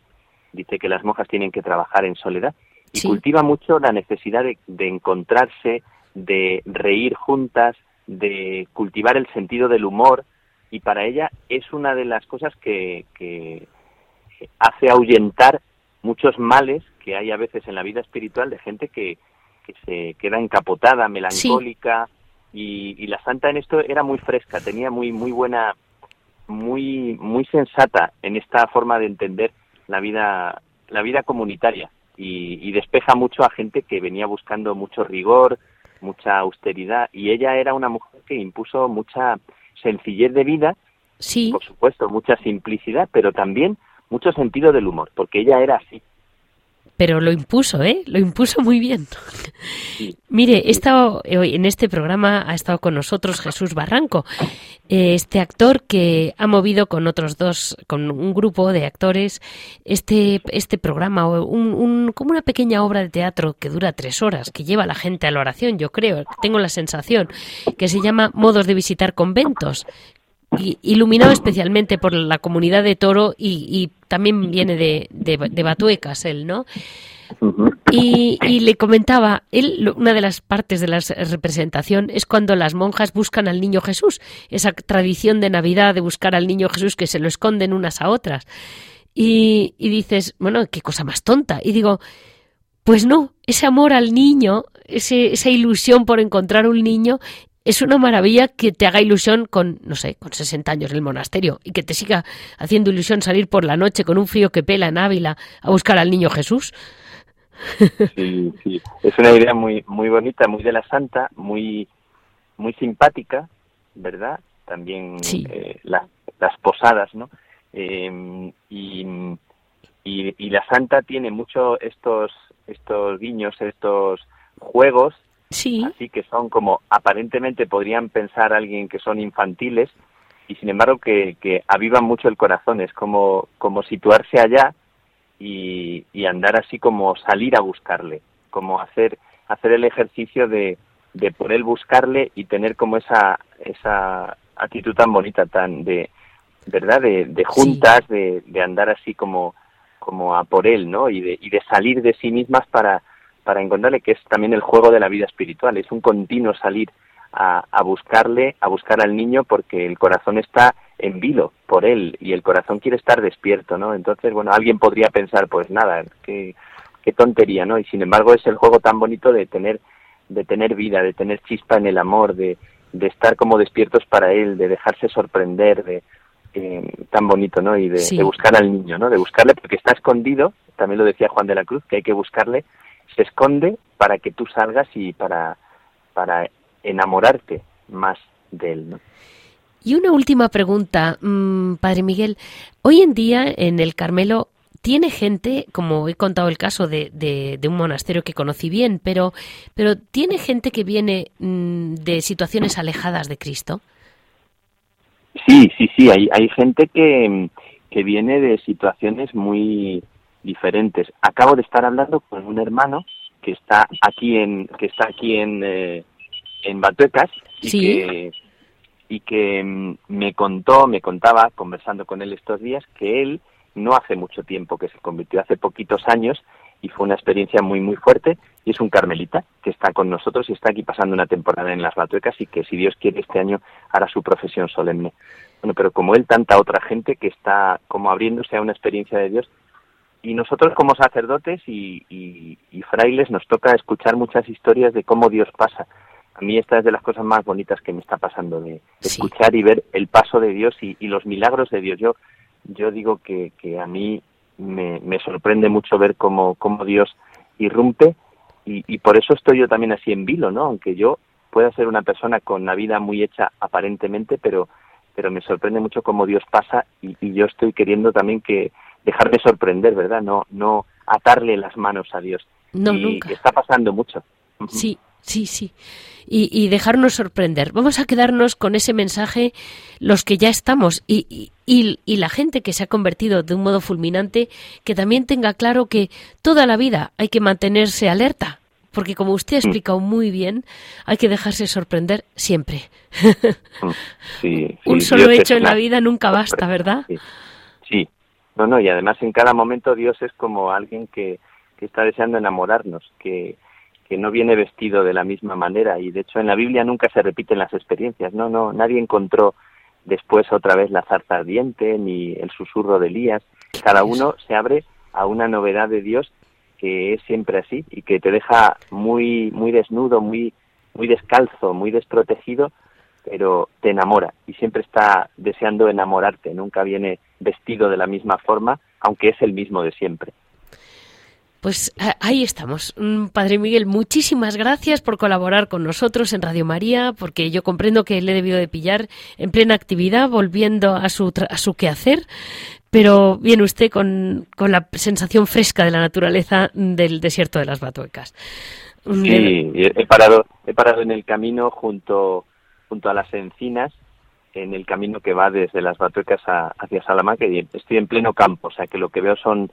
Speaker 4: Dice que las monjas tienen que trabajar en soledad. Y
Speaker 1: Sí.
Speaker 4: cultiva mucho la necesidad de, de encontrarse, de reír juntas, de cultivar el sentido del humor. Y para ella es una de las cosas que, que hace ahuyentar muchos males que hay a veces en la vida espiritual de gente que, que se queda encapotada, melancólica. Y, y la santa en esto era muy fresca, tenía muy, muy buena, muy, muy sensata en esta forma de entender la vida, la vida comunitaria y, y despeja mucho a gente que venía buscando mucho rigor, mucha austeridad y ella era una mujer que impuso mucha sencillez de vida,
Speaker 1: Sí,
Speaker 4: por supuesto, mucha simplicidad, pero también mucho sentido del humor, porque ella era así.
Speaker 1: Pero lo impuso, ¿eh? Lo impuso muy bien. Mire, he estado, eh, hoy en este programa ha estado con nosotros Jesús Barranco, eh, este actor que ha movido con otros dos, con un grupo de actores, este, este programa, un, un- como una pequeña obra de teatro que dura tres horas, que lleva a la gente a la oración, yo creo, tengo la sensación, que se llama Modos de visitar conventos, y- iluminado especialmente por la comunidad de Toro y, y también viene de, de, de Batuecas él, ¿no? Y, y le comentaba, él, una de las partes de la representación es cuando las monjas buscan al niño Jesús, esa tradición de Navidad de buscar al niño Jesús que se lo esconden unas a otras. Y, y dices, bueno, qué cosa más tonta. Y digo, pues no, ese amor al niño, ese, esa ilusión por encontrar un niño, es una maravilla que te haga ilusión con, no sé, con 60 años en el monasterio y que te siga haciendo ilusión salir por la noche con un frío que pela en Ávila a buscar al niño Jesús.
Speaker 4: Sí, sí. Es una idea muy, muy bonita, muy de la santa, muy, muy simpática, ¿verdad? También
Speaker 1: Sí.
Speaker 4: eh, la- las posadas, ¿no? Eh, y, y, y la santa tiene mucho estos, estos guiños, estos juegos,
Speaker 1: Sí,
Speaker 4: así que son como aparentemente podrían pensar alguien que son infantiles y sin embargo que, que avivan mucho el corazón. Es como, como situarse allá y, y andar así como salir a buscarle, como hacer, hacer el ejercicio de, de por él buscarle y tener como esa, esa actitud tan bonita, tan de, ¿verdad? De, de juntas, de, de andar así como, como a por él, ¿no? Y de, y de salir de sí mismas para, para encontrarle, que es también el juego de la vida espiritual, es un continuo salir a, a buscarle, a buscar al niño porque el corazón está en vilo por él y el corazón quiere estar despierto, ¿no? Entonces, bueno, alguien podría pensar, pues nada, qué, qué tontería, ¿no? Y sin embargo es el juego tan bonito de tener, de tener vida, de tener chispa en el amor, de, de estar como despiertos para él, de dejarse sorprender, de eh, tan bonito, ¿no? Y de,
Speaker 1: Sí.
Speaker 4: de buscar al niño, ¿no? De buscarle porque está escondido, también lo decía Juan de la Cruz, que hay que buscarle, se esconde para que tú salgas y para, para enamorarte más de él, ¿no?
Speaker 1: Y una última pregunta, mm, Padre Miguel. Hoy en día en el Carmelo tiene gente, como he contado el caso de, de- de un monasterio que conocí bien, pero, pero tiene gente que viene mm, de situaciones alejadas de Cristo.
Speaker 4: Sí, sí, sí, hay, hay gente que, que viene de situaciones muy diferentes. Acabo de estar hablando con un hermano que está aquí en que está aquí en eh, en Batuecas y
Speaker 1: Sí.
Speaker 4: que y que mm, me contó, me contaba conversando con él estos días que él no hace mucho tiempo que se convirtió, hace poquitos años y fue una experiencia muy muy fuerte y es un carmelita que está con nosotros y está aquí pasando una temporada en las Batuecas y que si Dios quiere este año hará su profesión solemne. Bueno, pero como él tanta otra gente que está como abriéndose a una experiencia de Dios y nosotros como sacerdotes y, y- y frailes nos toca escuchar muchas historias de cómo Dios pasa. A mí esta es de las cosas más bonitas que me está pasando, de
Speaker 1: Sí.
Speaker 4: escuchar y ver el paso de Dios y, y los milagros de Dios. Yo, yo digo que, que a mí me, me sorprende mucho ver cómo, cómo Dios irrumpe y, y por eso estoy yo también así en vilo, ¿no? Aunque yo pueda ser una persona con la vida muy hecha aparentemente, pero, pero me sorprende mucho cómo Dios pasa y, y yo estoy queriendo también que dejarme sorprender, ¿verdad? No, no atarle las manos a Dios.
Speaker 1: No,
Speaker 4: y
Speaker 1: nunca.
Speaker 4: está pasando mucho.
Speaker 1: Sí, sí, sí. Y, y dejarnos sorprender. Vamos a quedarnos con ese mensaje los que ya estamos y, y- y- y la gente que se ha convertido de un modo fulminante, que también tenga claro que toda la vida hay que mantenerse alerta. Porque como usted ha
Speaker 4: Mm.
Speaker 1: explicado muy bien, hay que dejarse sorprender siempre.
Speaker 4: Mm, Sí,
Speaker 1: Un solo
Speaker 4: Dios
Speaker 1: hecho en la vida nunca basta, ¿verdad?
Speaker 4: Sí. No, no, y además en cada momento Dios es como alguien que, que está deseando enamorarnos, que, que no viene vestido de la misma manera. Y de hecho en la Biblia nunca se repiten las experiencias, no, no, nadie encontró después otra vez la zarza ardiente ni el susurro de Elías, cada uno se abre a una novedad de Dios que es siempre así y que te deja muy muy desnudo, muy muy descalzo, muy desprotegido, pero te enamora y siempre está deseando enamorarte, nunca viene vestido de la misma forma, aunque es el mismo de siempre.
Speaker 1: Pues ahí estamos. Mm, Padre Miguel, muchísimas gracias por colaborar con nosotros en Radio María, porque yo comprendo que le he debido de pillar en plena actividad, volviendo a su, a su quehacer, pero viene usted con, con la sensación fresca de la naturaleza del desierto de las Batuecas.
Speaker 4: Sí, he parado, he parado en el camino junto, junto a las encinas, en el camino que va desde las Batuecas a- hacia Salamanca y estoy en pleno campo, o sea que lo que veo son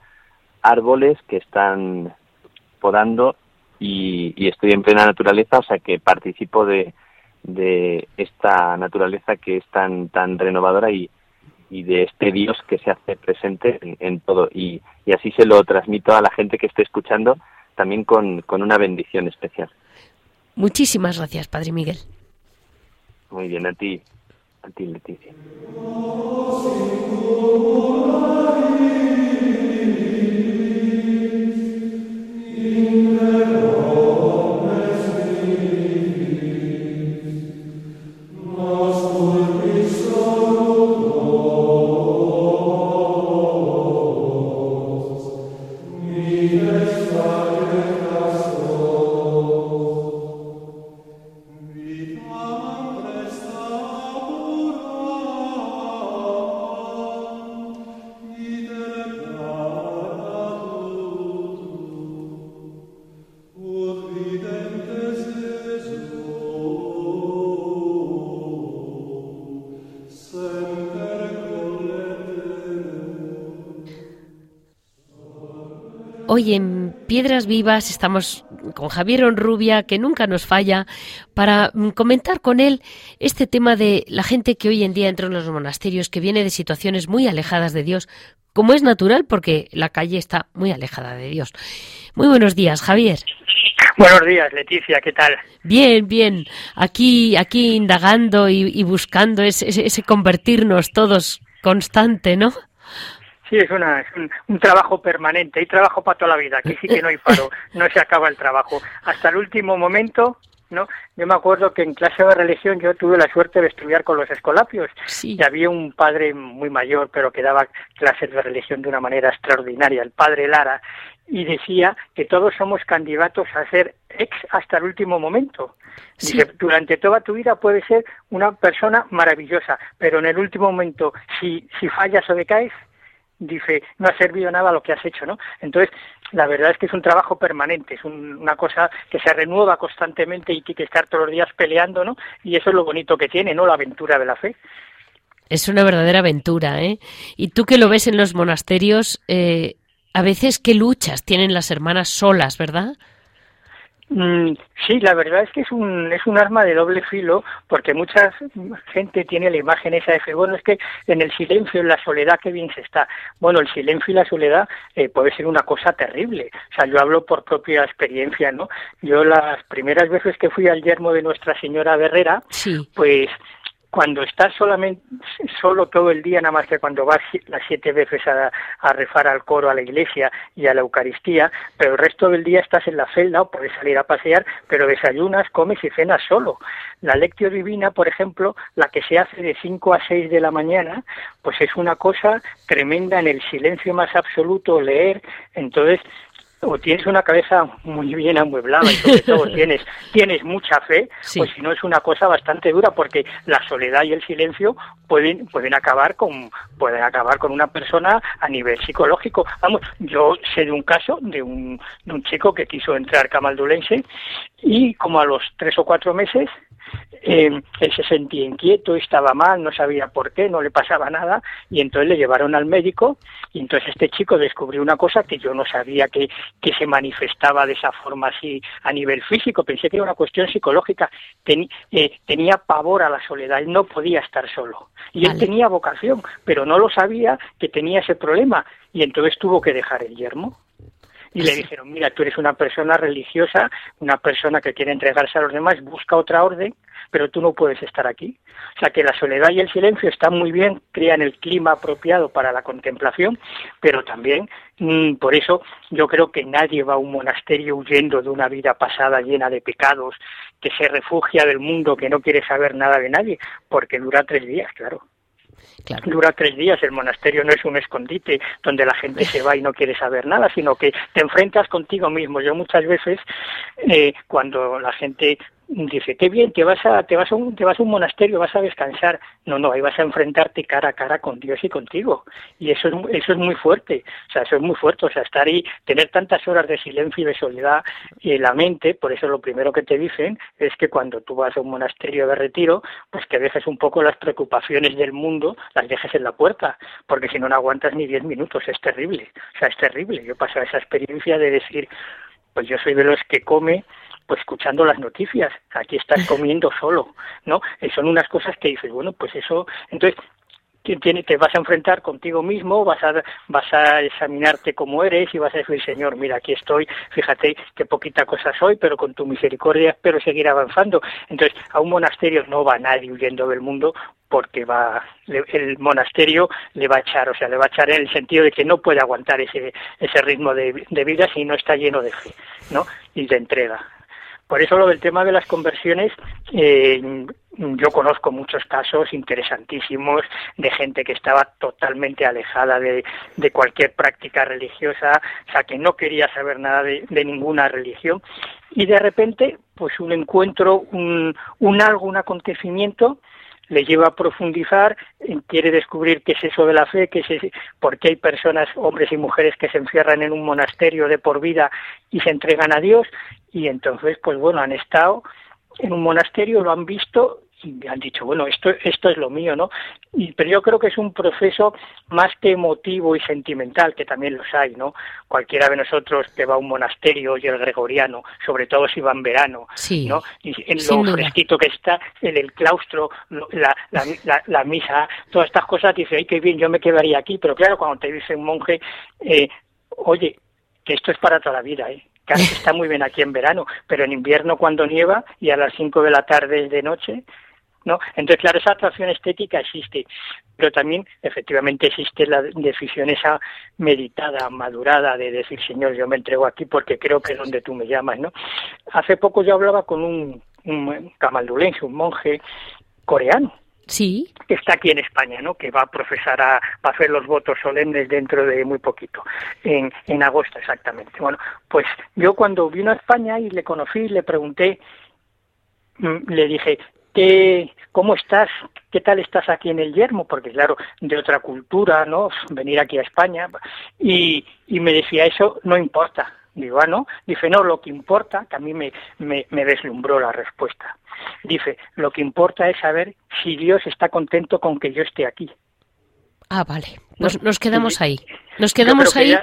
Speaker 4: árboles que están podando y, y estoy en plena naturaleza, o sea que participo de, de esta naturaleza que es tan, tan renovadora y, y de este Dios que se hace presente en, en todo. Y, y así se lo transmito a la gente que esté escuchando también con, con una bendición especial.
Speaker 1: Muchísimas gracias, Padre Miguel.
Speaker 4: Muy bien, a ti, a ti Leticia.
Speaker 1: Hoy Piedras Vivas estamos con Javier Onrubia, que nunca nos falla, para mm, comentar con él este tema de la gente que hoy en día entra en los monasterios, que viene de situaciones muy alejadas de Dios, como es natural, porque la calle está muy alejada de Dios. Muy buenos días, Javier.
Speaker 5: Buenos días, Leticia, ¿qué tal?
Speaker 1: Bien, bien. Aquí, aquí indagando y, y buscando ese, ese- ese convertirnos todos constante, ¿no?
Speaker 5: Sí, es, una, es un, un trabajo permanente, hay trabajo para toda la vida, aquí sí que no hay paro, no se acaba el trabajo. Hasta el último momento ¿no? Yo me acuerdo que en clase de religión yo tuve la suerte de estudiar con los escolapios y había un padre muy mayor, pero que daba clases de religión de una manera extraordinaria, el padre Lara, y decía que todos somos candidatos a ser ex hasta el último momento. Dice, durante toda tu vida puedes ser una persona maravillosa, pero en el último momento, si, si fallas o decaes, dice, no ha servido nada lo que has hecho, ¿no? Entonces, la verdad es que es un trabajo permanente, es una cosa que se renueva constantemente y que hay que estar todos los días peleando, ¿no? Y eso es lo bonito que tiene, ¿no? La aventura de la fe.
Speaker 1: Es una verdadera aventura, ¿eh? Y tú que lo ves en los monasterios, eh, a veces qué luchas tienen las hermanas solas, ¿verdad?
Speaker 5: Mm, sí, la verdad es que es un, es un arma de doble filo porque mucha gente tiene la imagen esa de que, bueno, es que en el silencio, en la soledad, qué bien se está. Bueno, el silencio y la soledad eh, puede ser una cosa terrible. O sea, yo hablo por propia experiencia, ¿no? Yo las primeras veces que fui al yermo de Nuestra Señora Herrera, sí. pues cuando estás solamente solo todo el día, nada más que cuando vas las siete veces a, rezar al coro, a la iglesia y a la Eucaristía, pero el resto del día estás en la celda o puedes salir a pasear, pero desayunas, comes y cenas solo. La lectio divina, por ejemplo, la que se hace de cinco a seis de la mañana, pues es una cosa tremenda en el silencio más absoluto leer. Entonces, o tienes una cabeza muy bien amueblada y sobre todo tienes, tienes mucha fe, pues si no es una cosa bastante dura porque la soledad y el silencio pueden, pueden acabar con, pueden acabar con una persona a nivel psicológico. Vamos, yo sé de un caso de un, de un chico que quiso entrar camaldulense y como a los tres o cuatro meses eh, él se sentía inquieto, estaba mal, no sabía por qué, no le pasaba nada, y entonces le llevaron al médico, y entonces este chico descubrió una cosa que yo no sabía que, que se manifestaba de esa forma así a nivel físico, pensé que era una cuestión psicológica, eh, tenía pavor a la soledad, él no podía estar solo, y él tenía vocación, pero no lo sabía que tenía ese problema, y entonces tuvo que dejar el yermo y le dijeron, mira, tú eres una persona religiosa, una persona que quiere entregarse a los demás, busca otra orden, pero tú no puedes estar aquí. O sea que la soledad y el silencio están muy bien, crean el clima apropiado para la contemplación, pero también mm, por eso yo creo que nadie va a un monasterio huyendo de una vida pasada llena de pecados, que se refugia del mundo, que no quiere saber nada de nadie, porque dura tres días, claro. Dura tres días, el monasterio no es un escondite donde la gente se va y no quiere saber nada, sino que te enfrentas contigo mismo. Yo muchas veces, eh, cuando la gente dice, qué bien, te vas a, te vas a un, te vas a un monasterio, vas a descansar. No, no, ahí vas a enfrentarte cara a cara con Dios y contigo. Y eso es, eso es muy fuerte. O sea, eso es muy fuerte. O sea, estar ahí, tener tantas horas de silencio y de soledad y la mente, por eso lo primero que te dicen es que cuando tú vas a un monasterio de retiro, pues que dejes un poco las preocupaciones del mundo, las dejes en la puerta, porque si no, no aguantas ni diez minutos. Es terrible. O sea, es terrible. Yo paso esa experiencia de decir, pues yo soy de los que come pues escuchando las noticias, aquí estás comiendo solo, ¿no? Eh, son unas cosas que dices, bueno, pues eso, entonces tiene, te vas a enfrentar contigo mismo, vas a, vas a examinarte como eres y vas a decir, Señor, mira, aquí estoy, fíjate qué poquita cosa soy, pero con tu misericordia espero seguir avanzando. Entonces, a un monasterio no va nadie huyendo del mundo porque va el monasterio le va a echar, o sea, le va a echar en el sentido de que no puede aguantar ese, ese ritmo de, de vida si no está lleno de fe, ¿no? Y de entrega. Por eso lo del tema de las conversiones, eh, yo conozco muchos casos interesantísimos de gente que estaba totalmente alejada de, cualquier práctica religiosa, o sea, que no quería saber nada de, ninguna religión, y de repente, pues un encuentro, un, un algo, un acontecimiento, le lleva a profundizar, quiere descubrir qué es eso de la fe, qué es por qué hay personas, hombres y mujeres que se encierran en un monasterio de por vida y se entregan a Dios. Y entonces pues bueno, han estado en un monasterio, lo han visto y han dicho, bueno, esto, esto es lo mío, ¿no? Y, pero yo creo que es un proceso más que emotivo y sentimental, que también los hay, ¿no? Cualquiera de nosotros que va a un monasterio y el gregoriano, sobre todo si va en verano, ¿no? Y en lo fresquito que está, en el claustro, la, la, la, misa, todas estas cosas, dice, ay, qué bien, yo me quedaría aquí, pero claro, cuando te dice un monje, eh, oye, que esto es para toda la vida, ¿eh? Casi está muy bien aquí en verano, pero en invierno cuando nieva y a las 5 de la tarde de noche, ¿no? Entonces, claro, esa atracción estética existe, pero también efectivamente existe la decisión esa meditada, madurada de decir, Señor, yo me entrego aquí porque creo que es donde tú me llamas, ¿no? Hace poco yo hablaba con un un camaldulense, un monje coreano,
Speaker 1: Sí.
Speaker 5: que está aquí en España, ¿no? Que va a profesar, a, va a hacer los votos solemnes dentro de muy poquito, en, en agosto exactamente. Bueno, pues yo cuando vino a España y le conocí, le pregunté, mm, le dije, ¿qué, ¿cómo estás? ¿Qué tal estás aquí en el Yermo? Porque claro, de otra cultura, ¿no? Venir aquí a España. Y, y me decía, eso no importa. Digo, ah, no. Dice, no, lo que importa, que a mí me, me, me deslumbró la respuesta. Dice, lo que importa es saber si Dios está contento con que yo esté aquí.
Speaker 1: Ah, vale. Nos, nos quedamos ahí. Nos quedamos ahí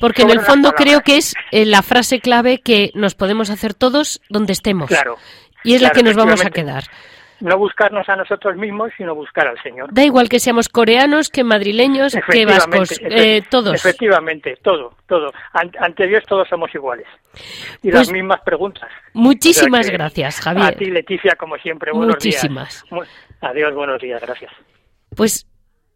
Speaker 1: porque en el fondo creo que es eh, la frase clave que nos podemos hacer todos donde estemos.
Speaker 5: Claro.
Speaker 1: Y es la que nos vamos a quedar.
Speaker 5: No buscarnos a nosotros mismos, sino buscar al Señor.
Speaker 1: Da igual que seamos coreanos, que madrileños, que vascos, eh, todos.
Speaker 5: Efectivamente, todo, todo. An- ante Dios todos somos iguales. Y
Speaker 1: Pues,
Speaker 5: las mismas preguntas.
Speaker 1: Muchísimas
Speaker 5: O sea que
Speaker 1: gracias,
Speaker 5: A
Speaker 1: Javier.
Speaker 5: ti, Leticia, como siempre, buenos
Speaker 1: Muchísimas.
Speaker 5: días. Mu- Adiós, buenos días, gracias.
Speaker 1: Pues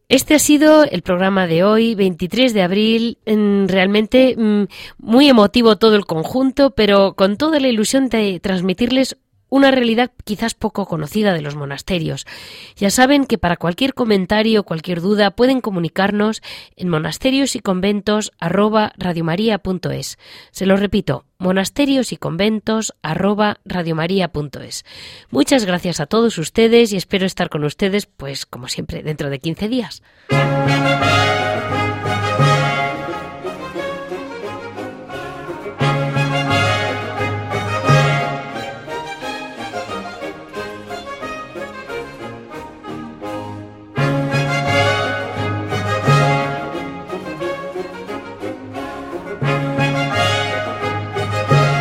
Speaker 1: este ha sido el programa de hoy, 23 de abril. Realmente mm, muy emotivo todo el conjunto, pero con toda la ilusión de transmitirles una realidad quizás poco conocida de los monasterios. Ya saben que para cualquier comentario, cualquier duda, pueden comunicarnos en monasterios y conventos arroba. Se lo repito, monasterios y conventos. Muchas gracias a todos ustedes y espero estar con ustedes, pues como siempre, dentro de 15 días.